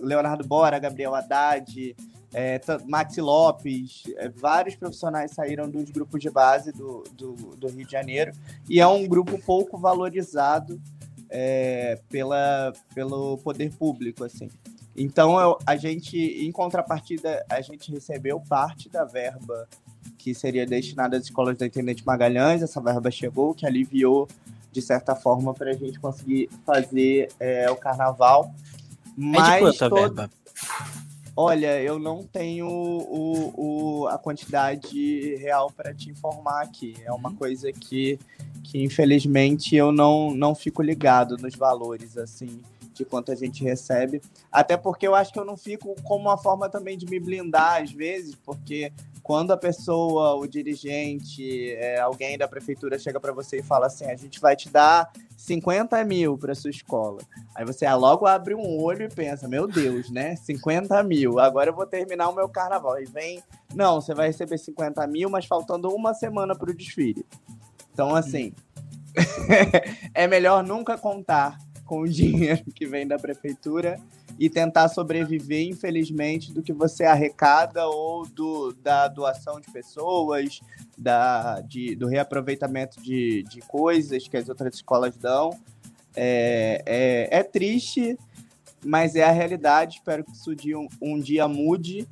Leonardo Bora, Gabriel Haddad, é, Maxi Lopes, é, vários profissionais saíram dos grupos de base do, do, do, Rio de Janeiro. E é um grupo pouco valorizado é, pela, pelo poder público, assim. Então, eu, a gente, em contrapartida, a gente recebeu parte da verba que seria destinada às escolas da Intendente Magalhães. Essa verba chegou, que aliviou, de certa forma, para a gente conseguir fazer é, o carnaval. Mas é de quanto todo... verba? Olha, eu não tenho o, o, a quantidade real para te informar aqui. É uma uhum. coisa que, que infelizmente, eu não, não fico ligado nos valores, assim de quanto a gente recebe. Até porque eu acho que eu não fico como uma forma também de me blindar às vezes, porque quando a pessoa, o dirigente, é, alguém da prefeitura chega para você e fala assim: a gente vai te dar 50 mil para sua escola. Aí você ah, logo abre um olho e pensa: meu Deus, né? 50 mil, agora eu vou terminar o meu carnaval. E vem, não, você vai receber 50 mil, mas faltando uma semana para o desfile. Então, assim, é melhor nunca contar com o dinheiro que vem da prefeitura e tentar sobreviver, infelizmente, do que você arrecada ou do, da doação de pessoas, da, de, do reaproveitamento de, de coisas que as outras escolas dão. É, é, é triste, mas é a realidade. Espero que isso um, um dia mude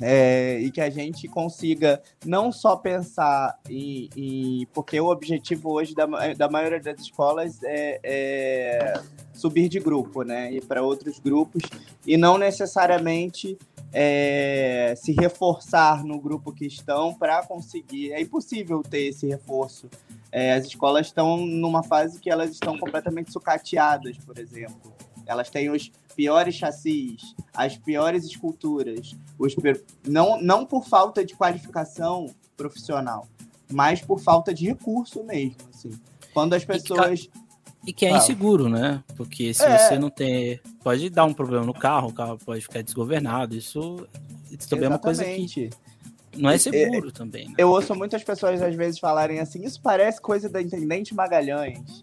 é, e que a gente consiga não só pensar em, em, porque o objetivo hoje da, da maioria das escolas é, é subir de grupo, né, ir para outros grupos e não necessariamente é, se reforçar no grupo que estão para conseguir. É impossível ter esse reforço. É, as escolas estão numa fase que elas estão completamente sucateadas, por exemplo. Elas têm os piores chassis, as piores esculturas, os não, não por falta de qualificação profissional, mas por falta de recurso mesmo. Assim. Quando as pessoas. E que é inseguro, né? Porque se é. você não tem. Pode dar um problema no carro, o carro pode ficar desgovernado. Isso, isso também Exatamente. é uma coisa que. Não é seguro é, também. Né? Eu ouço muitas pessoas às vezes falarem assim: isso parece coisa da Intendente Magalhães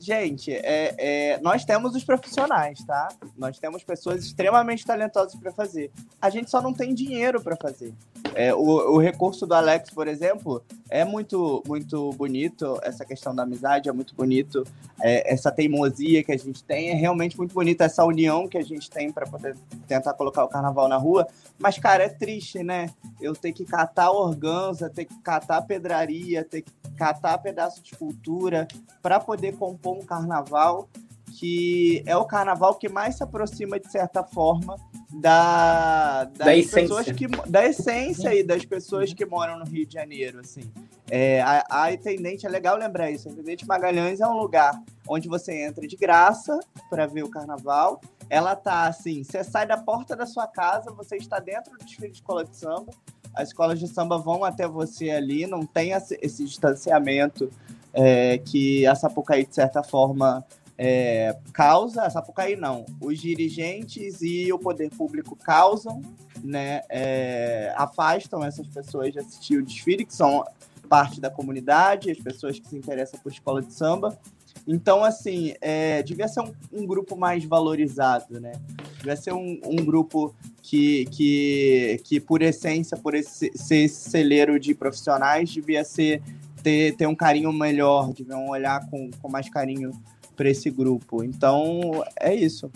gente, é, é, nós temos os profissionais, tá? Nós temos pessoas extremamente talentosas para fazer. A gente só não tem dinheiro para fazer. É, o, o, recurso do Alex, por exemplo, é muito, muito bonito. Essa questão da amizade é muito bonito. É, essa teimosia que a gente tem é realmente muito bonita. Essa união que a gente tem para poder tentar colocar o carnaval na rua. Mas, cara, é triste, né? Eu ter que catar organza, ter que catar pedraria, ter que catar pedaço de escultura para poder compor um carnaval que é o carnaval que mais se aproxima, de certa forma, da, das da pessoas essência. que da essência e das pessoas que moram no Rio de Janeiro, assim. É, a, a Intendente, é legal lembrar isso, a Intendente Magalhães é um lugar onde você entra de graça para ver o carnaval. Ela tá assim, você sai da porta da sua casa, você está dentro do desfile de escola de samba, as escolas de samba vão até você ali, não tem esse distanciamento é, que a Sapucaí, de certa forma, é, causa, a Sapucaí não, os dirigentes e o poder público causam, né, é, afastam essas pessoas de assistir o desfile, que são parte da comunidade, as pessoas que se interessam por escola de samba. Então, assim, é, devia ser um, um, grupo mais valorizado, né? Devia ser um, um grupo que, que, que, por essência, por esse, ser esse celeiro de profissionais, devia ser ter, ter um carinho melhor, deviam olhar com, com mais carinho para esse grupo. Então, é isso.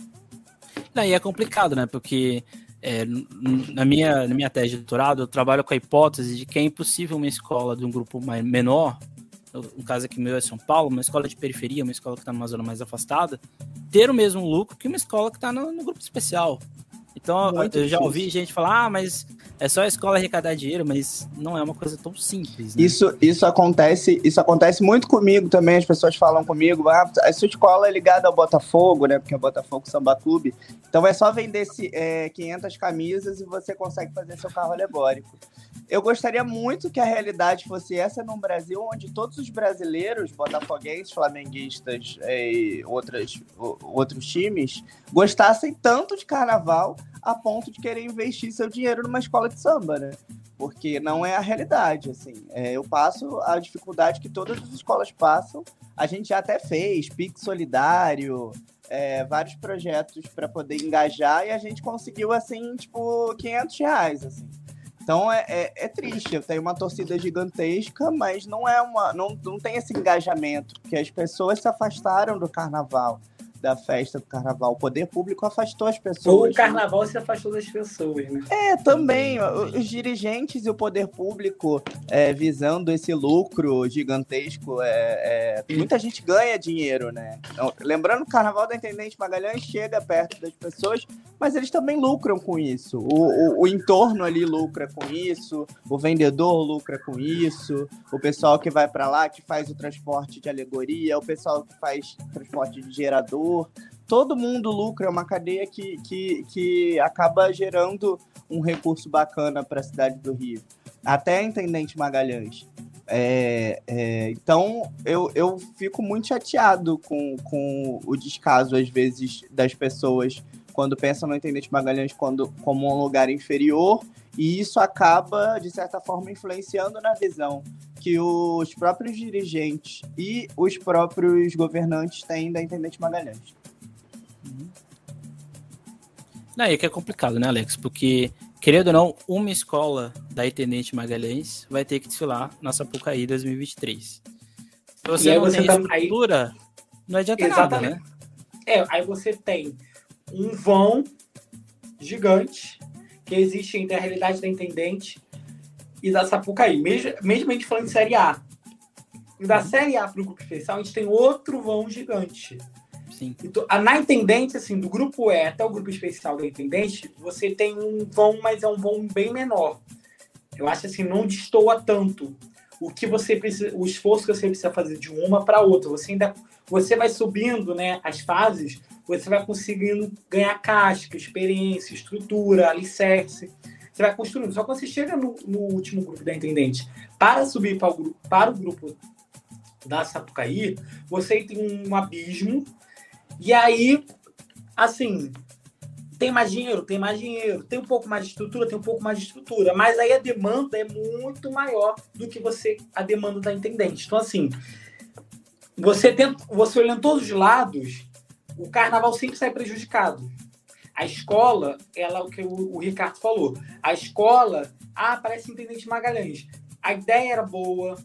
Não, e é complicado, né? Porque é, na, minha, na minha tese de doutorado, eu trabalho com a hipótese de que é impossível uma escola de um grupo menor, no caso aqui meu é São Paulo, uma escola de periferia, uma escola que está numa zona mais afastada, ter o mesmo lucro que uma escola que está no, no grupo especial. Então, Muito eu já ouvi gente falar, ah, mas é só a escola arrecadar dinheiro, mas não é uma coisa tão simples. Né? Isso, isso acontece, isso acontece muito comigo também. As pessoas falam comigo, ah, a sua escola é ligada ao Botafogo, né? Porque é o Botafogo Samba Clube. Então é só vender é, 500 camisas e você consegue fazer seu carro alegórico. Eu gostaria muito que a realidade fosse essa num Brasil onde todos os brasileiros, botafoguenses, flamenguistas é, e outras, outros times, gostassem tanto de carnaval a ponto de querer investir seu dinheiro numa escola de samba, né? Porque não é a realidade, assim. É, eu passo a dificuldade que todas as escolas passam. A gente já até fez Pix Solidário, é, vários projetos para poder engajar e a gente conseguiu, assim, tipo, 500 reais, assim. Então é, é, é, triste, eu tenho uma torcida gigantesca, mas não é uma. Não, não tem esse engajamento, porque as pessoas se afastaram do carnaval da festa do carnaval. O poder público afastou as pessoas. O carnaval né? se afastou das pessoas, né? É, também. Os dirigentes e o poder público é, visando esse lucro gigantesco. É, é, muita gente ganha dinheiro, né? Então, lembrando que o carnaval da Intendente Magalhães chega perto das pessoas, mas eles também lucram com isso. O, o, o entorno ali lucra com isso, o vendedor lucra com isso, o pessoal que vai para lá, que faz o transporte de alegoria, o pessoal que faz transporte de gerador todo mundo lucra, é uma cadeia que, que, que acaba gerando um recurso bacana para a cidade do Rio. Até Intendente Magalhães. É, é, então eu, eu fico muito chateado com, com o descaso, às vezes, das pessoas quando pensam no Intendente Magalhães quando, como um lugar inferior, e isso acaba, de certa forma, influenciando na visão que os próprios dirigentes e os próprios governantes têm da Intendente Magalhães. Uhum. Aí é que é complicado, né, Alex? Porque, querendo ou não, uma escola da Intendente Magalhães vai ter que desfilar na Sapucaí 2023. Se você não você tem tá... estrutura, aí... não adianta Exatamente. nada, né? É, aí você tem um vão gigante que existe entre a realidade da Intendente e da Sapucaí, mesmo, mesmo a gente falando de Série A. E da Série A para o grupo especial, a gente tem outro vão gigante. Sim. Então, na Intendente, assim, do grupo E até o grupo especial da Intendente, você tem um vão, mas é um vão bem menor. Eu acho assim, não destoa tanto o que você precisa, o esforço que você precisa fazer de uma para outra. Você ainda você vai subindo, né, as fases, você vai conseguindo ganhar casca, experiência, estrutura, alicerce. Você vai construindo. Só quando você chega no, no último grupo da Intendente para subir para o, grupo, para o grupo da Sapucaí, você tem um abismo. E aí, assim, tem mais dinheiro, tem mais dinheiro, tem um pouco mais de estrutura, tem um pouco mais de estrutura, mas aí a demanda é muito maior do que você a demanda da intendente. Então assim, você tenta, você olhando todos os lados, o carnaval sempre sai prejudicado. A escola, ela, o que o, o Ricardo falou, a escola, ah, parece Intendente Magalhães. A ideia era boa,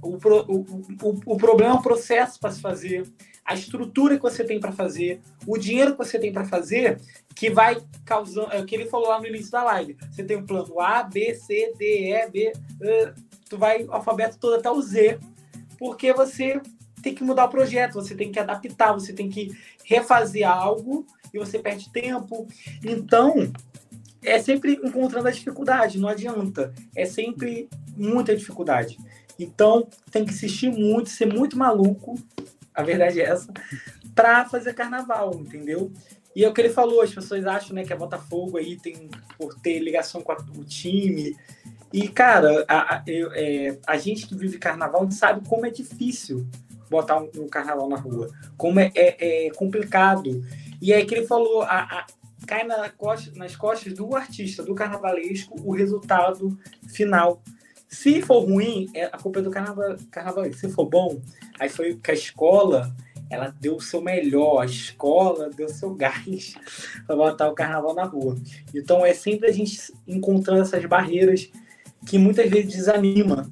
o, o, o, o problema é o processo para se fazer, a estrutura que você tem para fazer, o dinheiro que você tem para fazer, que vai causando. É o que ele falou lá no início da live. Você tem o plano A, B, C, D, E, B. Uh, tu vai alfabeto todo até o Z, porque você tem que mudar o projeto, você tem que adaptar, você tem que refazer algo e você perde tempo. Então, é sempre encontrando a dificuldade, não adianta. É sempre muita dificuldade. Então, tem que insistir muito, ser muito maluco, a verdade é essa, para fazer carnaval, entendeu? E é o que ele falou, as pessoas acham né, que a Botafogo aí tem por ter ligação com a, o time. E, cara, a, a, é, a gente que vive carnaval sabe como é difícil botar um, um carnaval na rua, como é, é, é, complicado. E aí que ele falou, a, a, cai na costa, nas costas do artista, do carnavalesco, o resultado final. Se for ruim, é a culpa é do carnaval, carnaval. Se for bom, aí foi que a escola ela deu o seu melhor, a escola deu o seu gás para botar o carnaval na rua. Então é sempre a gente encontrando essas barreiras que muitas vezes desanima.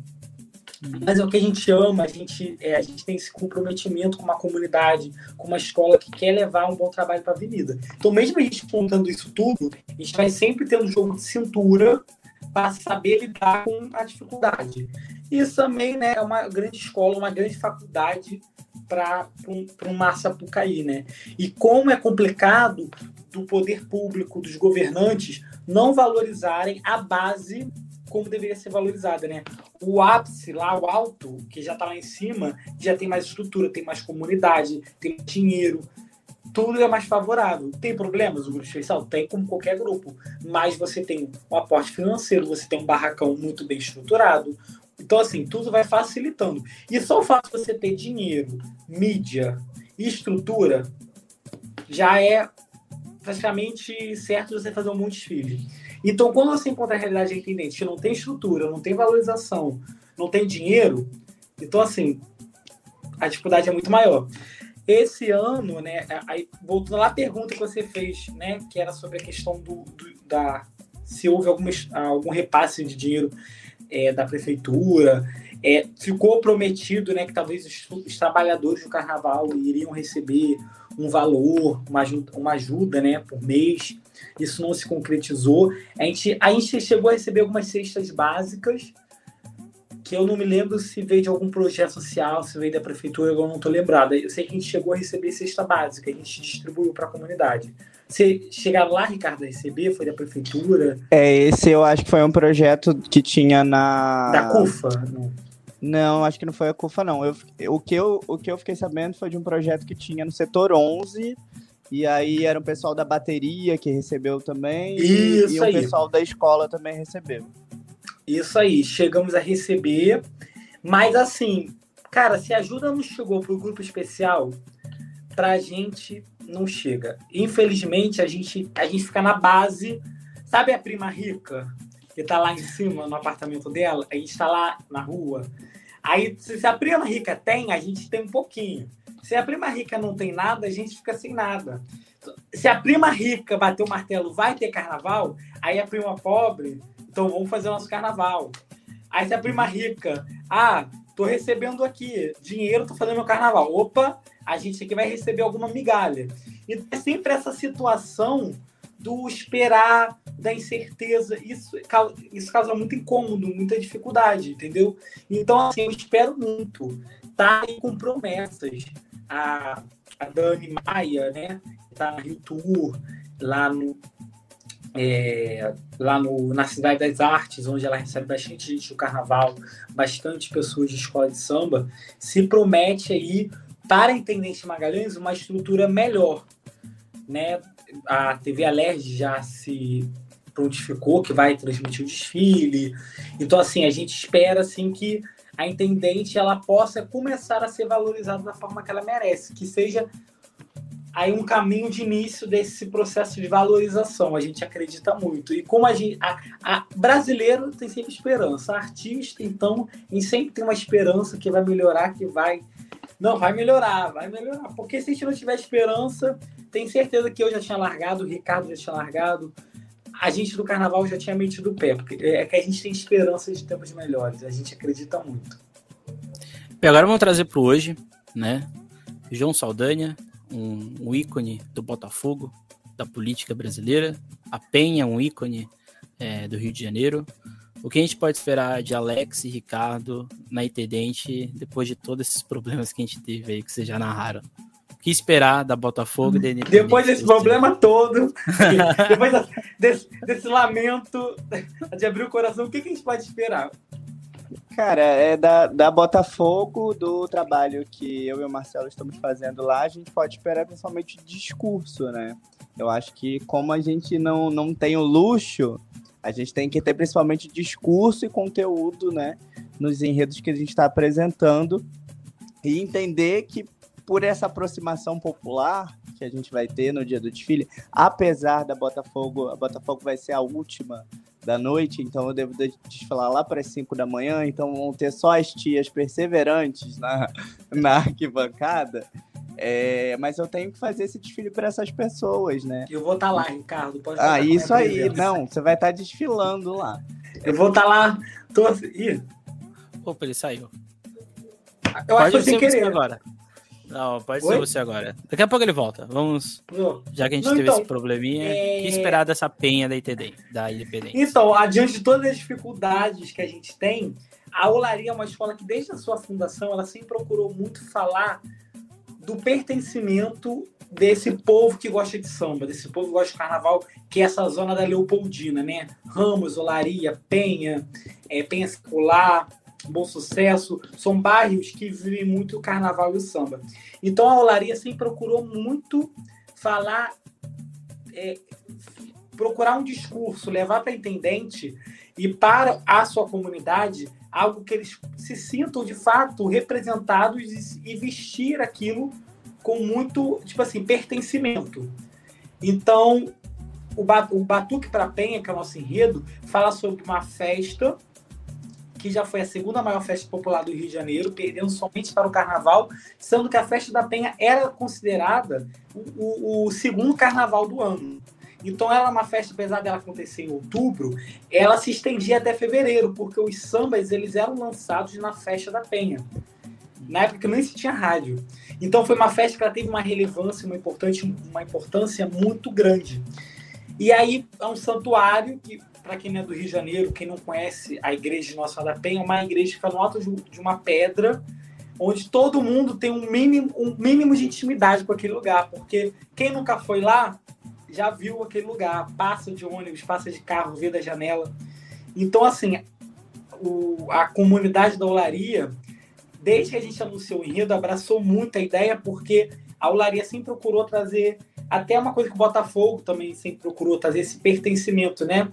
Mas é o que a gente ama, a gente, é, a gente tem esse comprometimento com uma comunidade, com uma escola que quer levar um bom trabalho para a avenida. Então, mesmo a gente contando isso tudo, a gente vai sempre ter um jogo de cintura para saber lidar com a dificuldade. Isso também né, é uma grande escola, uma grande faculdade para um, Massa Pucaí. Né? E como é complicado do poder público, dos governantes, não valorizarem a base como deveria ser valorizada, né? O ápice lá, o alto, que já está lá em cima, já tem mais estrutura, tem mais comunidade, tem dinheiro, tudo é mais favorável. Tem problemas o grupo especial? Tem como qualquer grupo, mas você tem um aporte financeiro, você tem um barracão muito bem estruturado. Então, assim, tudo vai facilitando. E só o fato de você ter dinheiro, mídia e estrutura já é praticamente certo você fazer um monte de desfile. Então, quando você encontra a realidade independente que não tem estrutura, não tem valorização, não tem dinheiro, então, assim, a dificuldade é muito maior. Esse ano, né, aí, voltando lá à pergunta que você fez, né, que era sobre a questão do, do da se houve algum, algum repasse de dinheiro é, da prefeitura, é, ficou prometido, né, que talvez os, os, trabalhadores do carnaval iriam receber um valor, uma ajuda, uma ajuda, né, por mês isso não se concretizou. A gente, a gente chegou a receber algumas cestas básicas, que eu não me lembro se veio de algum projeto social, se veio da prefeitura, eu não estou lembrada. Eu sei que a gente chegou a receber cesta básica, a gente distribuiu para a comunidade. Você chegaram lá, Ricardo, a receber? Foi da prefeitura? É, esse eu acho que foi um projeto que tinha na. Da CUFA? Não. Não, acho que não foi a CUFA, não. Eu, o, que eu, o que eu fiquei sabendo foi de um projeto que tinha no setor 11, e aí era o pessoal da bateria que recebeu também. Isso e, o pessoal da escola também recebeu. Isso aí, chegamos a receber. Mas assim, cara, se a ajuda não chegou para o grupo especial, pra gente não chega. Infelizmente, a gente, a gente fica na base. Sabe a prima rica que tá lá em cima no apartamento dela? A gente tá lá na rua. Aí, se a prima rica tem, a gente tem um pouquinho. Se a prima rica não tem nada, a gente fica sem nada. Se a prima rica bater o martelo, vai ter carnaval, aí a prima pobre, então vamos fazer o nosso carnaval. Aí se a prima rica, ah, tô recebendo aqui dinheiro, tô fazendo meu carnaval. Opa, a gente aqui vai receber alguma migalha. E é sempre essa situação do esperar, da incerteza. Isso, isso causa muito incômodo, muita dificuldade, entendeu? Então, assim, eu espero muito. Tá com promessas a, a Dani Maia, né? Está na Rio Tour, lá no, é, lá no, na Cidade das Artes, onde ela recebe bastante gente do carnaval, bastante pessoas de escola de samba, se promete aí para a Intendente Magalhães uma estrutura melhor. Né? A TV Alerj já se prontificou que vai transmitir o desfile. Então, assim, a gente espera assim que a intendente ela possa começar a ser valorizada da forma que ela merece, que seja aí um caminho de início desse processo de valorização. A gente acredita muito. E como a gente. A, a brasileiro tem sempre esperança. A artista, então, gente sempre tem uma esperança que vai melhorar, que vai. Não, vai melhorar, vai melhorar. Porque se a gente não tiver esperança, tem certeza que eu já tinha largado, o Ricardo já tinha largado, a gente do carnaval já tinha metido o pé, porque é que a gente tem esperança de tempos melhores, a gente acredita muito. E agora vamos trazer para hoje, né? João Saldanha, um, um, ícone do Botafogo, da política brasileira, a Penha, um ícone é, do Rio de Janeiro. O que a gente pode esperar de Alex e Ricardo na Intendente depois de todos esses problemas que a gente teve aí, que vocês já narraram? Que esperar da Botafogo e da Depois desse problema todo, depois desse, desse, lamento de abrir o coração, o que, que a gente pode esperar? Cara, é da, da Botafogo, do trabalho que eu e o Marcelo estamos fazendo lá, a gente pode esperar principalmente discurso, né? Eu acho que como a gente não, não tem o luxo A gente tem que ter principalmente discurso e conteúdo, né, nos enredos que a gente está apresentando e entender que por essa aproximação popular que a gente vai ter no dia do desfile, apesar da Botafogo, a Botafogo vai ser a última da noite, então eu devo desfilar lá para as 5 da manhã, então vão ter só as tias perseverantes na, na arquibancada. É, mas eu tenho que fazer esse desfile para essas pessoas, né? Eu vou estar tá lá, Ricardo. Pode ah, isso aí. Não, você vai estar tá desfilando lá. Eu vou estar tá lá. Tô... Ih. Opa, ele saiu. Eu pode acho que sem querer. Agora. Não, pode Oi? ser você agora. Daqui a pouco ele volta. Vamos. Não. Já que a gente não, teve então, esse probleminha, é... que esperar dessa penha da ITD, da Independência? Então, adiante de todas as dificuldades que a gente tem, a Olaria é uma escola que, desde a sua fundação, ela sempre procurou muito falar do pertencimento desse povo que gosta de samba, desse povo que gosta de carnaval, que é essa zona da Leopoldina, né? Ramos, Olaria, Penha, é, Penha Circular, Bom Sucesso, são bairros que vivem muito o carnaval e o samba. Então a Olaria sempre procurou muito falar, é, procurar um discurso, levar para intendente e para a sua comunidade algo que eles se sintam de fato representados e vestir aquilo com muito, tipo assim, pertencimento. Então, o, Batuque para Penha, que é o nosso enredo, fala sobre uma festa que já foi a segunda maior festa popular do Rio de Janeiro, perdendo somente para o Carnaval, sendo que a festa da Penha era considerada o, o segundo Carnaval do ano. Então ela uma festa, apesar dela acontecer em outubro, ela se estendia até fevereiro, porque os sambas eles eram lançados na festa da Penha. Na época nem se tinha rádio. Então foi uma festa que ela teve uma relevância, uma, importante, uma importância muito grande. E aí é um santuário que, para quem é do Rio de Janeiro, quem não conhece a igreja de Nossa Senhora da Penha, é uma igreja que fica no alto de uma pedra, onde todo mundo tem um mínimo, um mínimo de intimidade com aquele lugar, porque quem nunca foi lá já viu aquele lugar, passa de ônibus, passa de carro, vê da janela. Então, assim, o, a comunidade da Olaria, desde que a gente anunciou o enredo, abraçou muito a ideia, porque a Olaria sempre procurou trazer, até uma coisa que o Botafogo também sempre procurou trazer, esse pertencimento, né,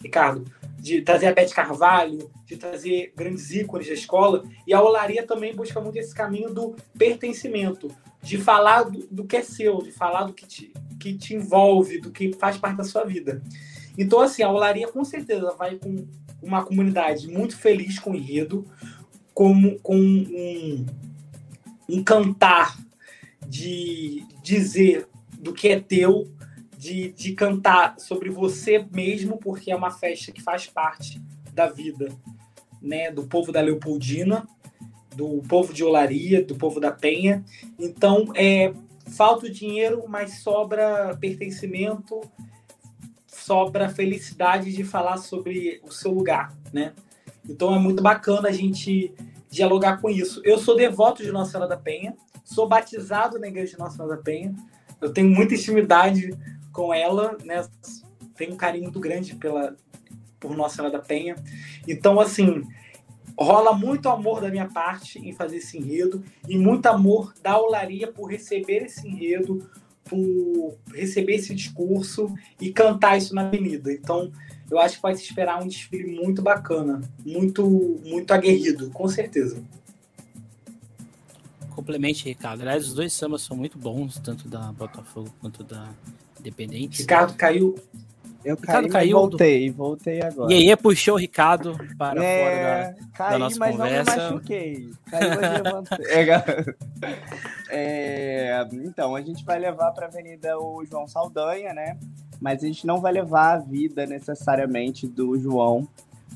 Ricardo? De trazer a Beth Carvalho, de trazer grandes ícones da escola, e a Olaria também busca muito esse caminho do pertencimento, de falar do, do que é seu, de falar do que te, que te envolve, do que faz parte da sua vida. Então, assim, a Olaria com certeza vai com uma comunidade muito feliz com o enredo, com, com um, um cantar de dizer do que é teu, de, de cantar sobre você mesmo, porque é uma festa que faz parte da vida né, do povo da Leopoldina, do povo de Olaria, do povo da Penha. Então, é, falta o dinheiro, mas sobra pertencimento, sobra felicidade de falar sobre o seu lugar, né? Então é muito bacana a gente dialogar com isso. Eu sou devoto de Nossa Senhora da Penha, sou batizado na igreja de Nossa Senhora da Penha. Eu tenho muita intimidade com ela, né? Tenho um carinho muito grande pela por Nossa Senhora da Penha. Então, assim, rola muito amor da minha parte em fazer esse enredo e muito amor da Olaria por receber esse enredo, por receber esse discurso e cantar isso na avenida. Então, eu acho que pode se esperar um desfile muito bacana, muito muito aguerrido, com certeza. Complemente, Ricardo. Aliás, os dois sambas são muito bons, tanto da Botafogo quanto da Independente. Ricardo caiu eu caí caiu voltei, do... voltei agora. E aí puxou o Ricardo para é, fora da, caí, da nossa mas conversa. Não me machuquei. Caí, mas levantei. é, então, a gente vai levar para a Avenida o João Saldanha, né? Mas a gente não vai levar a vida necessariamente do João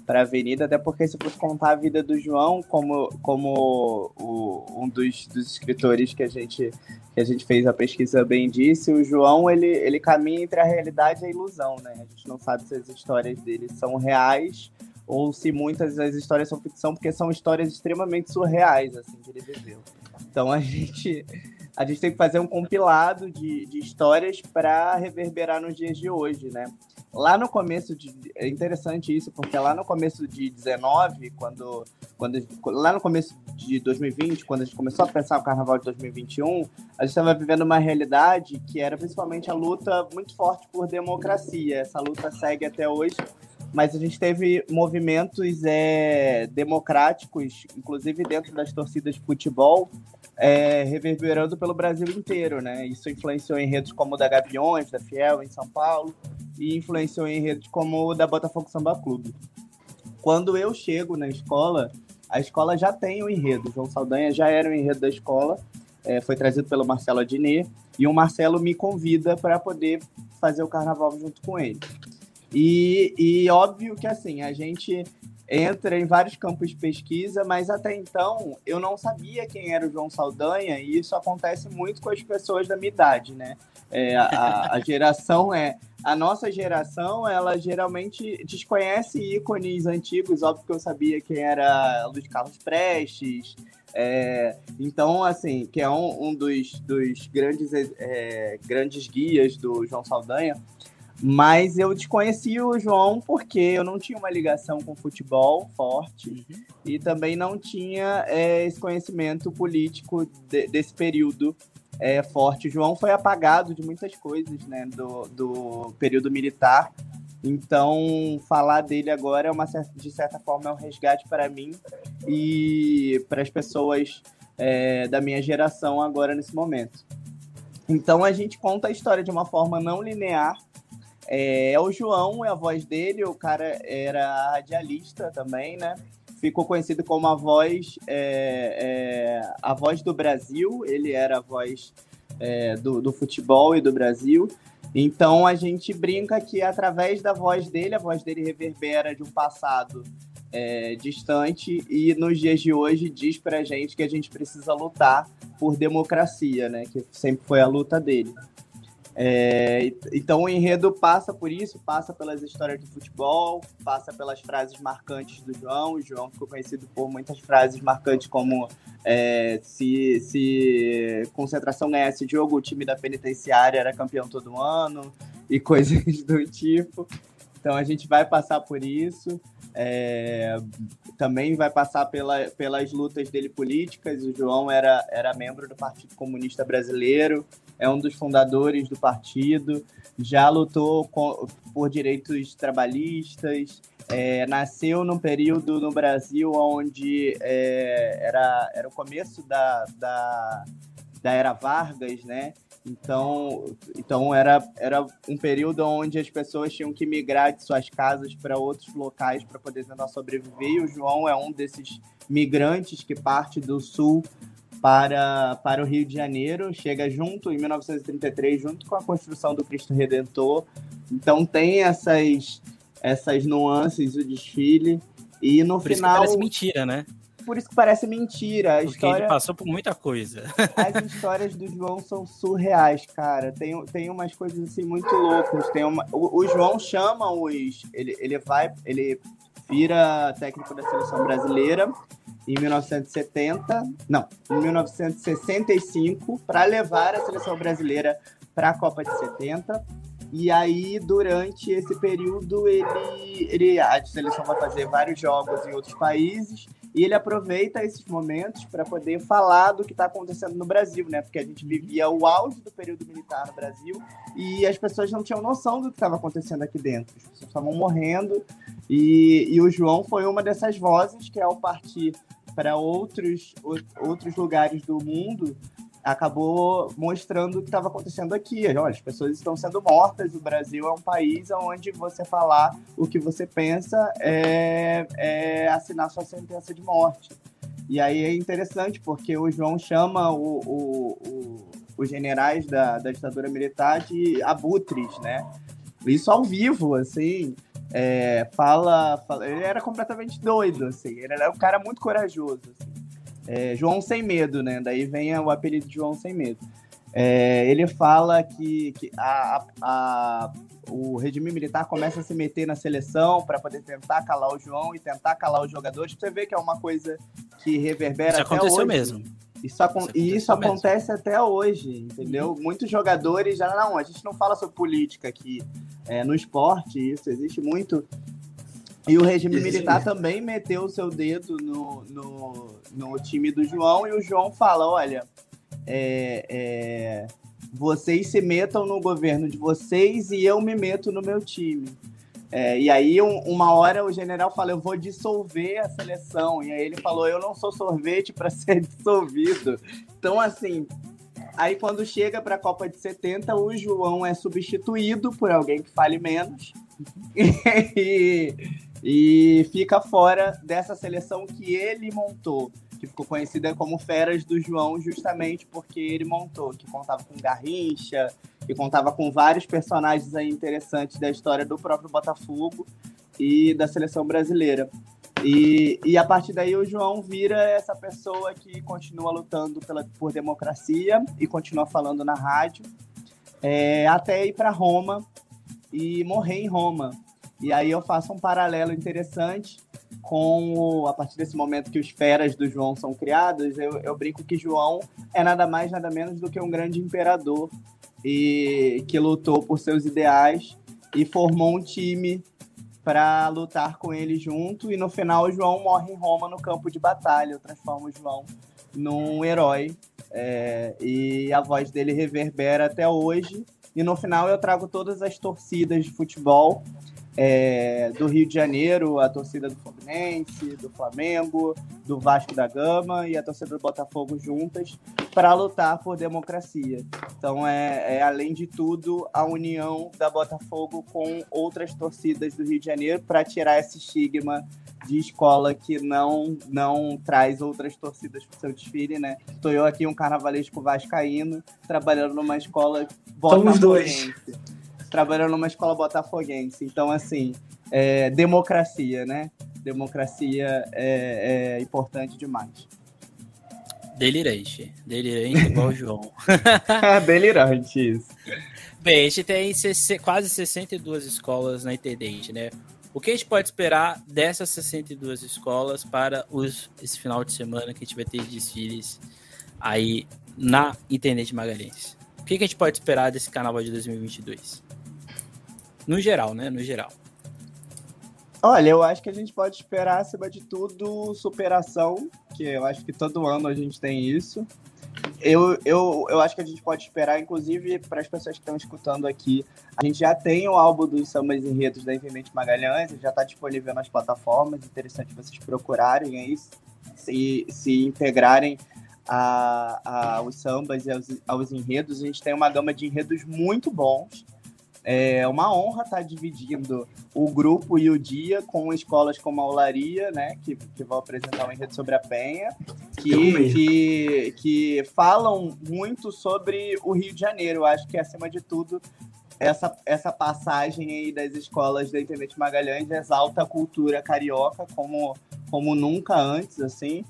para a Avenida, até porque se fosse contar a vida do João como, como o, um dos, dos escritores que a gente que a gente fez a pesquisa bem disse, o João ele, ele caminha entre a realidade e a ilusão, né? A gente não sabe se as histórias dele são reais ou se muitas das histórias são ficção, porque são histórias extremamente surreais, assim, que ele viveu. Então a gente a gente tem que fazer um compilado de, de histórias para reverberar nos dias de hoje, né? Lá no começo de. É interessante isso, porque lá no começo de 19, quando, quando. Lá no começo de 2020, quando a gente começou a pensar o carnaval de 2021, a gente estava vivendo uma realidade que era principalmente a luta muito forte por democracia. Essa luta segue até hoje, mas a gente teve movimentos é, democráticos, inclusive dentro das torcidas de futebol, é, reverberando pelo Brasil inteiro, né? Isso influenciou em redes como o da Gaviões, da Fiel, em São Paulo, e influenciou em redes como o da Botafogo Samba Clube. Quando eu chego na escola, a escola já tem o enredo. João Saldanha já era o enredo da escola, é, foi trazido pelo Marcelo Adnet, e o Marcelo me convida para poder fazer o carnaval junto com ele. E, e óbvio que assim, a gente entra em vários campos de pesquisa, mas até então eu não sabia quem era o João Saldanha, e isso acontece muito com as pessoas da minha idade, né? É, a, a geração é. A nossa geração, ela geralmente desconhece ícones antigos, óbvio que eu sabia quem era Luiz Carlos Prestes, é, então, assim, que é um, um dos, dos grandes, é, grandes guias do João Saldanha, mas eu desconheci o João porque eu não tinha uma ligação com futebol forte uhum. e também não tinha é, esse conhecimento político de, desse período é, forte. O João foi apagado de muitas coisas né, do, do período militar. Então, falar dele agora é uma de certa forma é um resgate para mim e para as pessoas é, da minha geração agora nesse momento. Então, a gente conta a história de uma forma não linear, é, é, o João, é a voz dele, o cara era radialista também, né? Ficou conhecido como a voz, é, é, a voz do Brasil, ele era a voz é, do, do futebol e do Brasil. Então a gente brinca que através da voz dele, a voz dele reverbera de um passado é, distante e nos dias de hoje diz pra gente que a gente precisa lutar por democracia, né? Que sempre foi a luta dele. É, então o enredo passa por isso, passa pelas histórias de futebol, passa pelas frases marcantes do João. O João ficou conhecido por muitas frases marcantes como é, se, se concentração ganhasse jogo, o time da penitenciária era campeão todo ano e coisas do tipo. Então a gente vai passar por isso. É, também vai passar pela, pelas lutas dele políticas. O João era, era membro do Partido Comunista Brasileiro, é um dos fundadores do partido, já lutou com, por direitos trabalhistas, é, nasceu num período no Brasil onde é, era, era o começo da, da, da era Vargas, né? Então, então era, era um período onde as pessoas tinham que migrar de suas casas para outros locais para poder tentar sobreviver. E o João é um desses migrantes que parte do sul para, para o Rio de Janeiro, chega junto em 1933, junto com a construção do Cristo Redentor. Então tem essas essas nuances do desfile e no Por final isso que parece mentira, né? por isso que parece mentira. A Porque história... ele passou por muita coisa. As histórias do João são surreais, cara. Tem, tem umas coisas assim muito loucas. Tem uma... o, o João chama os. Ele, ele vai. Ele vira técnico da seleção brasileira em 1970, não, em 1965, para levar a seleção brasileira para a Copa de 70. E aí, durante esse período, ele, ele, a seleção vai fazer vários jogos em outros países e ele aproveita esses momentos para poder falar do que está acontecendo no Brasil, né? Porque a gente vivia o auge do período militar no Brasil e as pessoas não tinham noção do que estava acontecendo aqui dentro. As pessoas estavam morrendo e, e o João foi uma dessas vozes que, ao partir para outros, outros lugares do mundo, acabou mostrando o que estava acontecendo aqui. Olha, as pessoas estão sendo mortas. O Brasil é um país onde você falar o que você pensa é, é assinar sua sentença de morte. E aí é interessante porque o João chama o, o, o, os generais da, da ditadura militar de abutres, né? Isso ao vivo, assim. É, fala, fala, ele era completamente doido, assim. Ele era um cara muito corajoso. Assim. É, João Sem Medo, né? Daí vem o apelido de João Sem Medo. É, ele fala que, que a, a, o regime militar começa a se meter na seleção para poder tentar calar o João e tentar calar os jogadores. Você vê que é uma coisa que reverbera isso até aconteceu hoje. mesmo. Isso, isso e isso acontece até hoje, entendeu? Uhum. Muitos jogadores já não, a gente não fala sobre política aqui é, no esporte, isso existe muito e o regime militar também meteu o seu dedo no, no, no, time do João e o João fala: olha, é, é, vocês se metam no governo de vocês e eu me meto no meu time. É, e aí, um, uma hora, o general fala: Eu vou dissolver a seleção. E aí ele falou: Eu não sou sorvete para ser dissolvido. Então, assim, aí quando chega para a Copa de 70, o João é substituído por alguém que fale menos. e, e fica fora dessa seleção que ele montou que ficou conhecida como Feras do João, justamente porque ele montou, que contava com Garrincha, que contava com vários personagens aí interessantes da história do próprio Botafogo e da seleção brasileira. E, e a partir daí o João vira essa pessoa que continua lutando pela, por democracia e continua falando na rádio, é, até ir para Roma e morrer em Roma. E aí eu faço um paralelo interessante com o, a partir desse momento que os feras do João são criados, eu, eu brinco que João é nada mais, nada menos do que um grande imperador e que lutou por seus ideais e formou um time para lutar com ele junto. E no final, João morre em Roma no campo de batalha. Eu transformo João num herói. É, e a voz dele reverbera até hoje. E no final, eu trago todas as torcidas de futebol é, do Rio de Janeiro, a torcida do Fluminense, do Flamengo, do Vasco da Gama e a torcida do Botafogo juntas para lutar por democracia. Então, é, é, além de tudo, a união da Botafogo com outras torcidas do Rio de Janeiro para tirar esse estigma de escola que não não traz outras torcidas para o seu desfile, né? Estou eu aqui, um carnavalesco vascaíno, trabalhando numa escola Somos dois trabalhando numa escola botafoguense. Então, assim, é, democracia, né? Democracia é, é importante demais. Delirante. Delirante igual o João. delirante isso. Bem, a gente tem quase 62 escolas na Intendente, né? O que a gente pode esperar dessas 62 escolas para os, esse final de semana que a gente vai ter desfiles aí na Intendente Magalhães? O que a gente pode esperar desse carnaval de 2022? No geral, né? No geral. Olha, eu acho que a gente pode esperar, acima de tudo, superação, que eu acho que todo ano a gente tem isso. Eu, eu, eu acho que a gente pode esperar, inclusive, para as pessoas que estão escutando aqui, a gente já tem o álbum dos sambas enredos da Infinite Magalhães, já está disponível nas plataformas, interessante vocês procurarem aí, se, se integrarem a, a, aos sambas e aos, aos enredos. A gente tem uma gama de enredos muito bons, é uma honra estar dividindo o grupo e o dia com escolas como a Olaria, né, que, que vão apresentar um enredo sobre a Penha, que, que, que falam muito sobre o Rio de Janeiro. Eu acho que, acima de tudo, essa, essa passagem aí das escolas da Internet Magalhães exalta a cultura carioca como, como nunca antes, assim.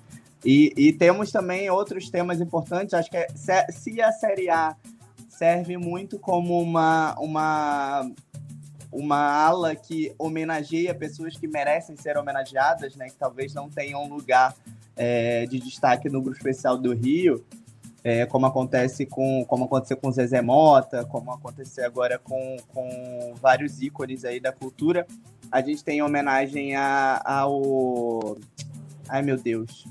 E, e temos também outros temas importantes. Acho que é, se a Série A serve muito como uma, uma, uma ala que homenageia pessoas que merecem ser homenageadas, né, que talvez não tenham lugar é, de destaque no grupo especial do Rio, é, como acontece com como aconteceu com Zezé Mota, como aconteceu agora com, com vários ícones aí da cultura. A gente tem homenagem a, ao. Ai meu Deus.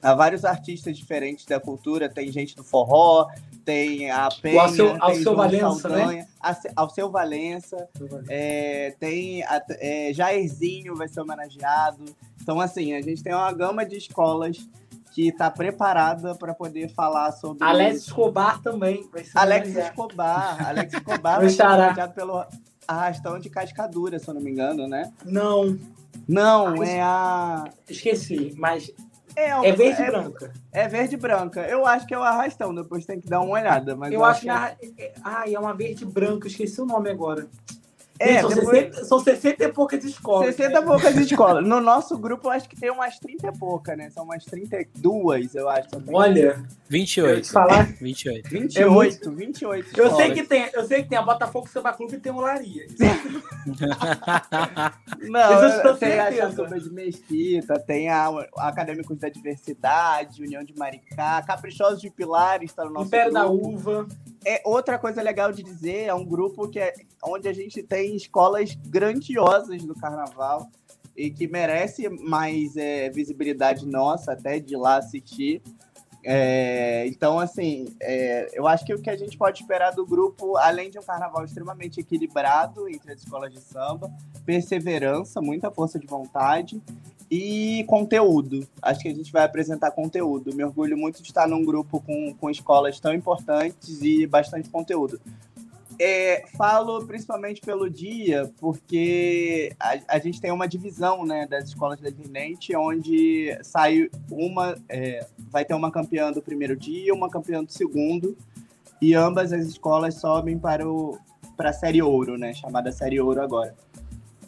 A vários artistas diferentes da cultura, tem gente do forró, tem a Penha, ao seu, ao seu Valença, Saldanha, né? ao seu Valença, é, tem a, é, Jairzinho vai ser homenageado. Então, assim, a gente tem uma gama de escolas que está preparada para poder falar sobre. Alex Escobar também vai ser Alex Escobar. Alex Escobar vai ser homenageado pelo Arrastão de Cascadura, se eu não me engano, né? Não. Não, é a. Esqueci, mas é, é verde e é, branca. É verde branca. Eu acho que é o arrastão, depois tem que dar uma olhada. Mas eu, eu acho que. É... é ai, é uma verde branca, esqueci o nome agora. É, são, depois... 60, são 60 e poucas escolas. 60 e né? poucas escolas. No nosso grupo, eu acho que tem umas 30 e poucas, né? São umas 32, eu acho. Olha. 28. Eu falar. 28. 28, é muito... 28 eu sei que tem, eu sei que tem a Botafogo Samba Clube e tem o Laria. Não, tem a Chatuba de Mesquita, tem a, a Acadêmicos da Diversidade, União de Maricá, Caprichosos de Pilares está no nosso Império grupo. da Uva. É, outra coisa legal de dizer, é um grupo que é, onde a gente tem escolas grandiosas do carnaval e que merece mais é, visibilidade nossa, até de lá assistir. É, então, assim, é, eu acho que o que a gente pode esperar do grupo, além de um carnaval extremamente equilibrado entre as escolas de samba, perseverança, muita força de vontade e conteúdo. Acho que a gente vai apresentar conteúdo. Me orgulho muito de estar num grupo com, com escolas tão importantes e bastante conteúdo. É, falo principalmente pelo dia, porque a, a, gente tem uma divisão né, das escolas da Intendente, onde sai uma, é, vai ter uma campeã do primeiro dia, uma campeã do segundo, e ambas as escolas sobem para, o, para a Série Ouro, né, chamada Série Ouro agora.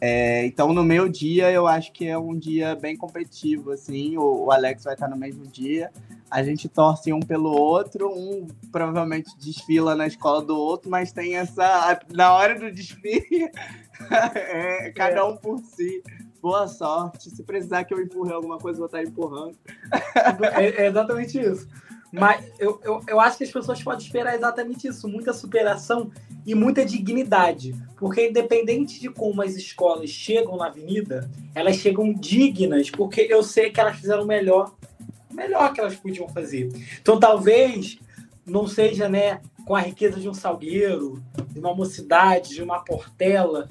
É, então, no meu dia, eu acho que é um dia bem competitivo, assim, o, o Alex vai estar no mesmo dia, a gente torce um pelo outro, um provavelmente desfila na escola do outro, mas tem essa. Na hora do desfile, é, cada um por si. Boa sorte. Se precisar que eu empurre alguma coisa, eu vou estar empurrando. É, é exatamente isso. Mas eu, eu, eu acho que as pessoas podem esperar exatamente isso: muita superação e muita dignidade. Porque, independente de como as escolas chegam na avenida, elas chegam dignas, porque eu sei que elas fizeram o melhor melhor que elas podiam fazer. Então, talvez não seja né, com a riqueza de um Salgueiro, de uma mocidade, de uma Portela,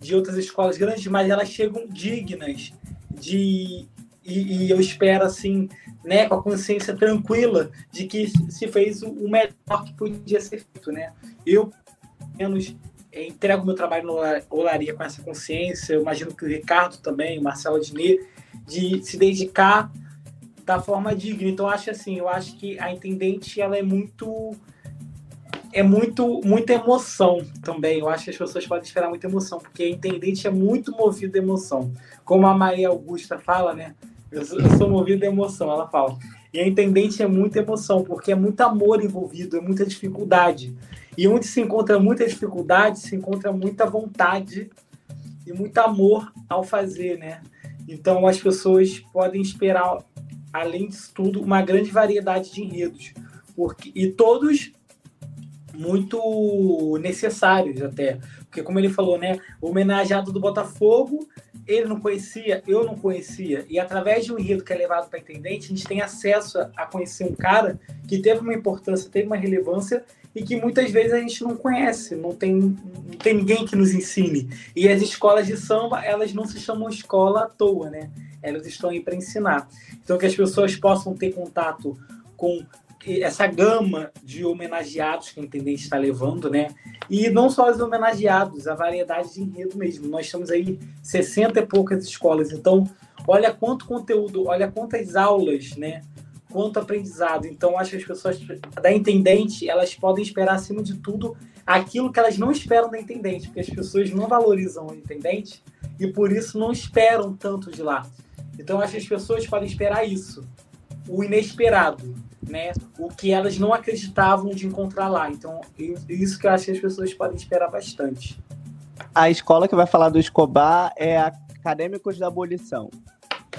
de outras escolas grandes, mas elas chegam dignas de e, e, eu espero assim, né, com a consciência tranquila de que se fez o melhor que podia ser feito, né? Eu menos é, entrego meu trabalho na olaria com essa consciência. Eu imagino que o Ricardo também, o Marcelo Diniz, de se dedicar da forma digna. Então acho assim, eu acho que a intendente ela é muito é muito muita emoção também. Eu acho que as pessoas podem esperar muita emoção, porque a intendente é muito movida de emoção. Como a Maria Augusta fala, né? Eu sou, eu sou movida de emoção, ela fala. E a intendente é muita emoção, porque é muito amor envolvido, é muita dificuldade. E onde se encontra muita dificuldade, se encontra muita vontade e muito amor ao fazer, né? Então as pessoas podem esperar além disso tudo, uma grande variedade de enredos. Porque, e todos muito necessários até. Porque, como ele falou, né? O homenageado do Botafogo, ele não conhecia, eu não conhecia. E através de um enredo que é levado para intendente, a gente tem acesso a conhecer um cara que teve uma importância, teve uma relevância e que muitas vezes a gente não conhece, não tem, não tem ninguém que nos ensine. E as escolas de samba, elas não se chamam escola à toa, né? Elas estão aí para ensinar. Então, que as pessoas possam ter contato com essa gama de homenageados que a Intendente está levando, né? E não só os homenageados, a variedade de enredo mesmo. Nós temos aí 60 e poucas escolas. Então, olha quanto conteúdo, olha quantas aulas, né? Quanto aprendizado. Então, acho que as pessoas da Intendente, elas podem esperar, acima de tudo, aquilo que elas não esperam da Intendente, porque as pessoas não valorizam o Intendente e, por isso, não esperam tanto de lá. Então acho que as pessoas podem esperar isso, o inesperado, né? O que elas não acreditavam de encontrar lá. Então isso que eu acho que as pessoas podem esperar bastante. A escola que vai falar do Escobar é Acadêmicos da Abolição.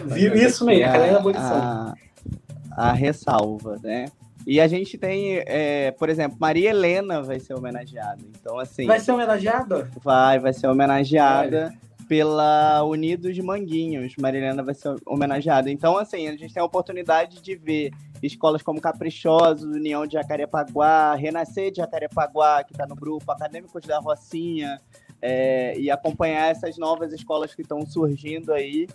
Viu isso mesmo, Acadêmicos da Abolição. A, a, ressalva, né? E a gente tem, é, por exemplo, Maria Helena vai ser homenageada. Então, assim. Vai ser homenageada? Vai, vai ser homenageada pela Unidos Manguinhos. Marilena vai ser homenageada. Então, assim, a gente tem a oportunidade de ver escolas como Caprichosos, União de Jacarepaguá, Renascer de Jacarepaguá, que está no grupo, Acadêmicos da Rocinha, é, e acompanhar essas novas escolas que estão surgindo aí.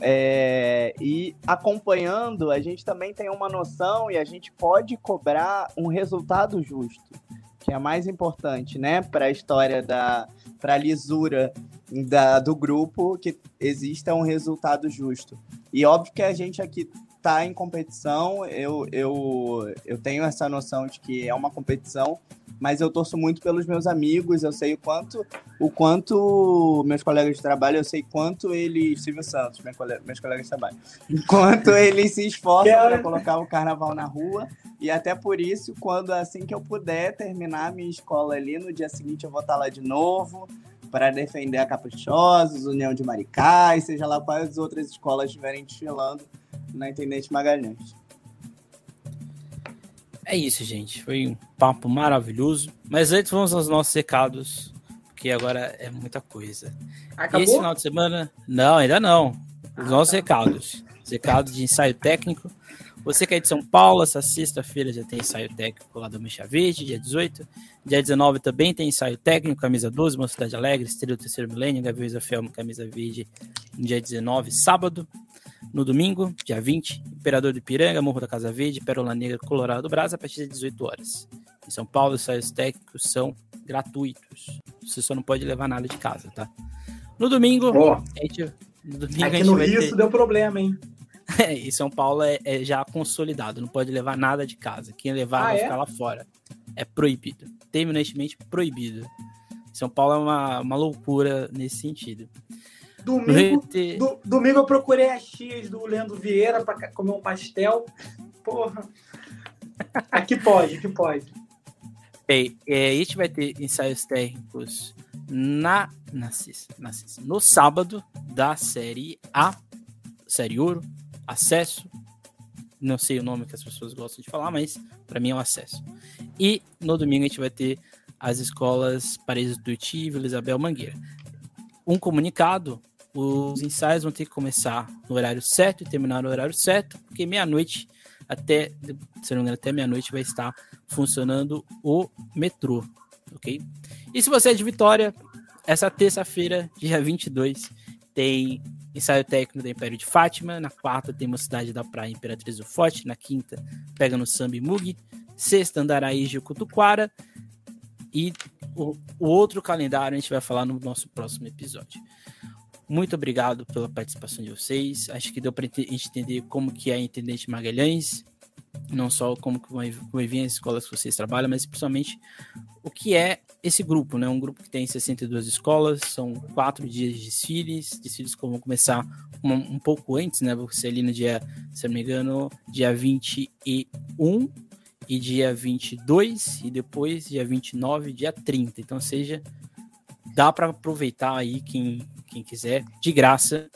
É, e acompanhando, a gente também tem uma noção e a gente pode cobrar um resultado justo, que é mais importante, né, para a história da, para a lisura da, do grupo que exista um resultado justo. E óbvio que a gente aqui está em competição, eu, eu, eu tenho essa noção de que é uma competição, mas eu torço muito pelos meus amigos, eu sei o quanto, o quanto meus colegas de trabalho, eu sei quanto eles, Silvio Santos, meus colegas, meus colegas de trabalho, quanto eles se esforçam para colocar o carnaval na rua, e até por isso, quando assim que eu puder terminar a minha escola ali, no dia seguinte eu vou estar lá de novo, para defender a Caprichosos, União de Maricá, e seja lá quais outras escolas estiverem desfilando na Intendente Magalhães. É isso, gente. Foi um papo maravilhoso. Mas antes vamos aos nossos recados, porque agora é muita coisa. Acabou? E esse final de semana. Não, ainda não. Os ah, nossos tá. recados. recados de ensaio técnico. Você que é de São Paulo, essa sexta-feira já tem ensaio técnico lá do Mecha Verde, dia 18. Dia 19 também tem ensaio técnico, camisa 12, Mocidade Alegre, Estrela do Terceiro Milênio, Gavião Isafiel, camisa verde, dia 19, sábado. No domingo, dia 20, Imperador do Piranga, Morro da Casa Verde, Pérola Negra, Colorado do Brás, a partir das 18 horas. Em São Paulo, os ensaios técnicos são gratuitos. Você só não pode levar nada de casa, tá? No domingo, oh, a gente, no domingo aqui no Rio ter... isso deu problema, hein? É, e São Paulo é, é, já consolidado, não pode levar nada de casa. Quem levar ah, vai é? ficar lá fora. É proibido. Terminantemente proibido. São Paulo é uma, uma loucura nesse sentido. Domingo, do, domingo eu procurei as tias do Leandro Vieira para comer um pastel. Porra. Aqui pode, aqui pode. Bem, é, a gente vai ter ensaios técnicos na, na, na, no sábado da série A, série Ouro, acesso. Não sei o nome que as pessoas gostam de falar, mas para mim é um acesso. E no domingo a gente vai ter as escolas Paredes do Iti e Isabel Mangueira. Um comunicado: os ensaios vão ter que começar no horário certo e terminar no horário certo, porque meia-noite até, se não engano, até meia-noite vai estar funcionando o metrô, ok? E se você é de Vitória, essa terça-feira, dia 22, tem ensaio técnico da Império de Fátima. Na quarta tem Mocidade da Praia Imperatriz do Forte. Na quinta, pega no Sambi Mug. Sexta, Andaraí e Cutuquara. E o, o, outro calendário a gente vai falar no nosso próximo episódio. Muito obrigado pela participação de vocês. Acho que deu para entender como que é a Intendente Magalhães, não só como que vir as escolas que vocês trabalham, mas principalmente o que é esse grupo, né? Um grupo que tem 62 escolas, são quatro dias de desfiles, desfiles que vão começar um, um pouco antes, né? Você ali no dia, se não me engano, dia 21 e dia 22 e depois dia 29 e dia 30. Então, seja, dá para aproveitar aí quem, quem quiser, de graça,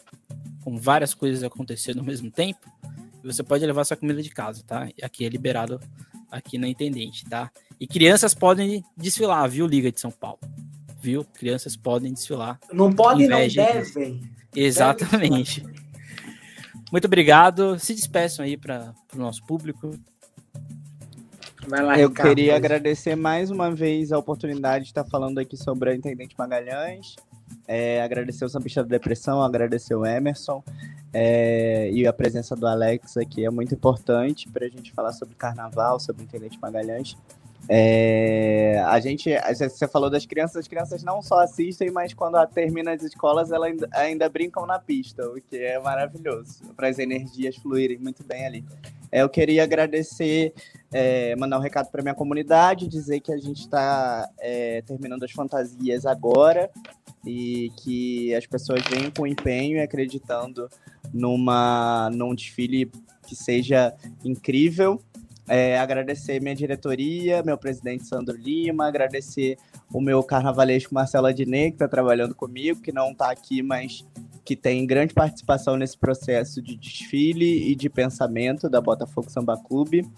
com várias coisas acontecendo ao mesmo tempo. E você pode levar sua comida de casa, tá? Aqui é liberado aqui na Intendente, tá? E crianças podem desfilar, viu, Liga de São Paulo? Viu? Crianças podem desfilar. Não podem, não devem. Exatamente. Muito obrigado. Se despeçam aí para o nosso público. Lá, Eu Ricardo, queria agradecer mais uma vez a oportunidade de estar falando aqui sobre a Intendente Magalhães. É, agradecer o Sambista da Depressão, agradecer o Emerson é, e a presença do Alex aqui é muito importante para a gente falar sobre carnaval, sobre o Intendente Magalhães. É, a gente, você falou das crianças, as crianças não só assistem, mas quando termina as escolas, elas ainda, ainda brincam na pista, o que é maravilhoso, para as energias fluírem muito bem ali. É, eu queria agradecer, é, mandar um recado para minha comunidade, dizer que a gente está é, terminando as fantasias agora e que as pessoas venham com empenho e acreditando numa, num desfile que seja incrível é, agradecer minha diretoria, meu presidente Sandro Lima, agradecer o meu carnavalesco Marcelo Adnet, que está trabalhando comigo, que não está aqui, mas que tem grande participação nesse processo de desfile e de pensamento da Botafogo Samba Clube.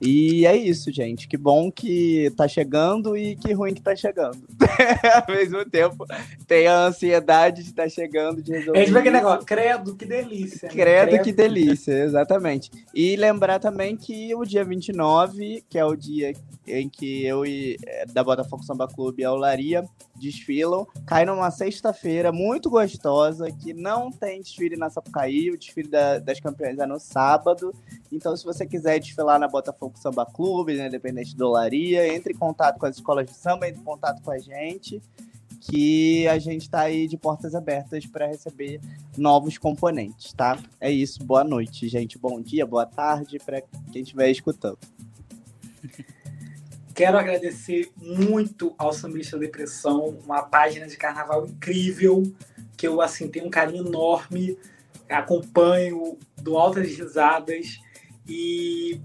E é isso, gente. Que bom que tá chegando e que ruim que tá chegando. Ao mesmo tempo, tem a ansiedade de estar tá chegando, de resolver. A gente vê aquele negócio, credo, que delícia. Né? Credo, credo, que delícia, exatamente. E lembrar também que o dia 29, que é o dia em que eu e eh, da Botafogo Samba Clube e a Olaria desfilam, cai numa sexta-feira muito gostosa, que não tem desfile na Sapucaí, o desfile da, das campeões é no sábado. Então, se você quiser desfilar na Botafogo Samba Clube, né, independente do Olaria, entre em contato com as escolas de samba, entre em contato com a gente, que a gente está aí de portas abertas para receber novos componentes, tá? É isso, boa noite, gente. Bom dia, boa tarde para quem estiver escutando. Quero agradecer muito ao Sambista Depressão, uma página de carnaval incrível, que eu assim tenho um carinho enorme, acompanho, dou altas risadas e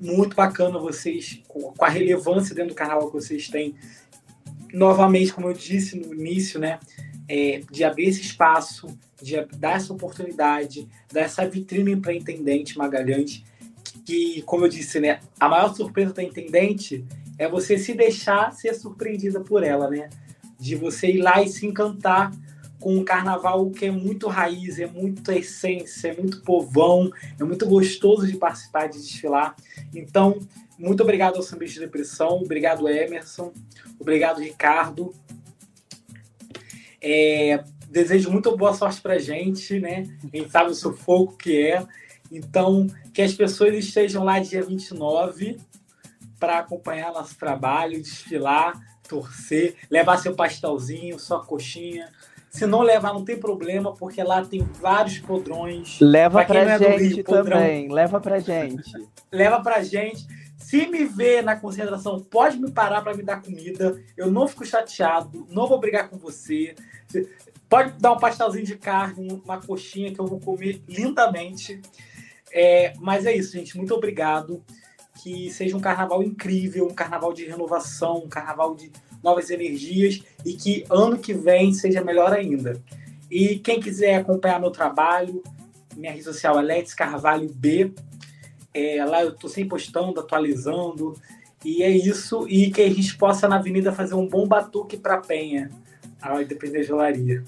muito bacana vocês, com a relevância dentro do carnaval que vocês têm. Novamente, como eu disse no início, né, é, de abrir esse espaço, de dar essa oportunidade, dar essa vitrine para a Intendente Magalhães, que, como eu disse, né, a maior surpresa da Intendente é você se deixar ser surpreendida por ela, né? De você ir lá e se encantar com um carnaval que é muito raiz, é muito essência, é muito povão, é muito gostoso de participar, de desfilar. Então, muito obrigado ao Sambista de Depressão, obrigado Emerson, obrigado Ricardo. É, desejo muito boa sorte para gente, né? A gente sabe o sufoco que é. Então, que as pessoas estejam lá dia 29 para acompanhar nosso trabalho, desfilar, torcer, levar seu pastelzinho, sua coxinha. Se não levar, não tem problema, porque lá tem vários podrões. Leva pra, pra é gente Rio, também, leva pra gente. leva pra gente. Se me ver na concentração, pode me parar para me dar comida. Eu não fico chateado, não vou brigar com você. Pode dar um pastelzinho de carne, uma coxinha que eu vou comer lindamente. É, mas é isso, gente. Muito obrigado. Que seja um carnaval incrível, um carnaval de renovação, um carnaval de novas energias e que ano que vem seja melhor ainda. E quem quiser acompanhar meu trabalho, minha rede social é Lex Carvalho B. É, lá eu estou sempre postando, atualizando. E é isso. E que a gente possa na avenida fazer um bom batuque para Penha, a da gelaria.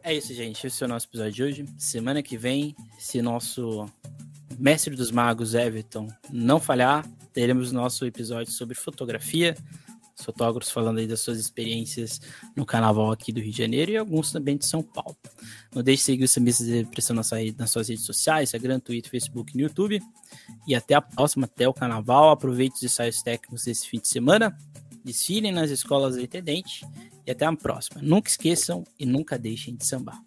É isso, gente. Esse é o nosso episódio de hoje. Semana que vem, se nosso mestre dos magos, Everton, não falhar, teremos nosso episódio sobre fotografia. Os fotógrafos falando aí das suas experiências no carnaval aqui do Rio de Janeiro e alguns também de São Paulo. Não deixe de seguir o Sambistas de Depressão nas suas redes sociais, Instagram, Twitter, Facebook e no YouTube. E até a próxima, até o carnaval. Aproveite os ensaios técnicos desse fim de semana. Desfilem nas escolas do intendente e até a próxima. Nunca esqueçam e nunca deixem de sambar.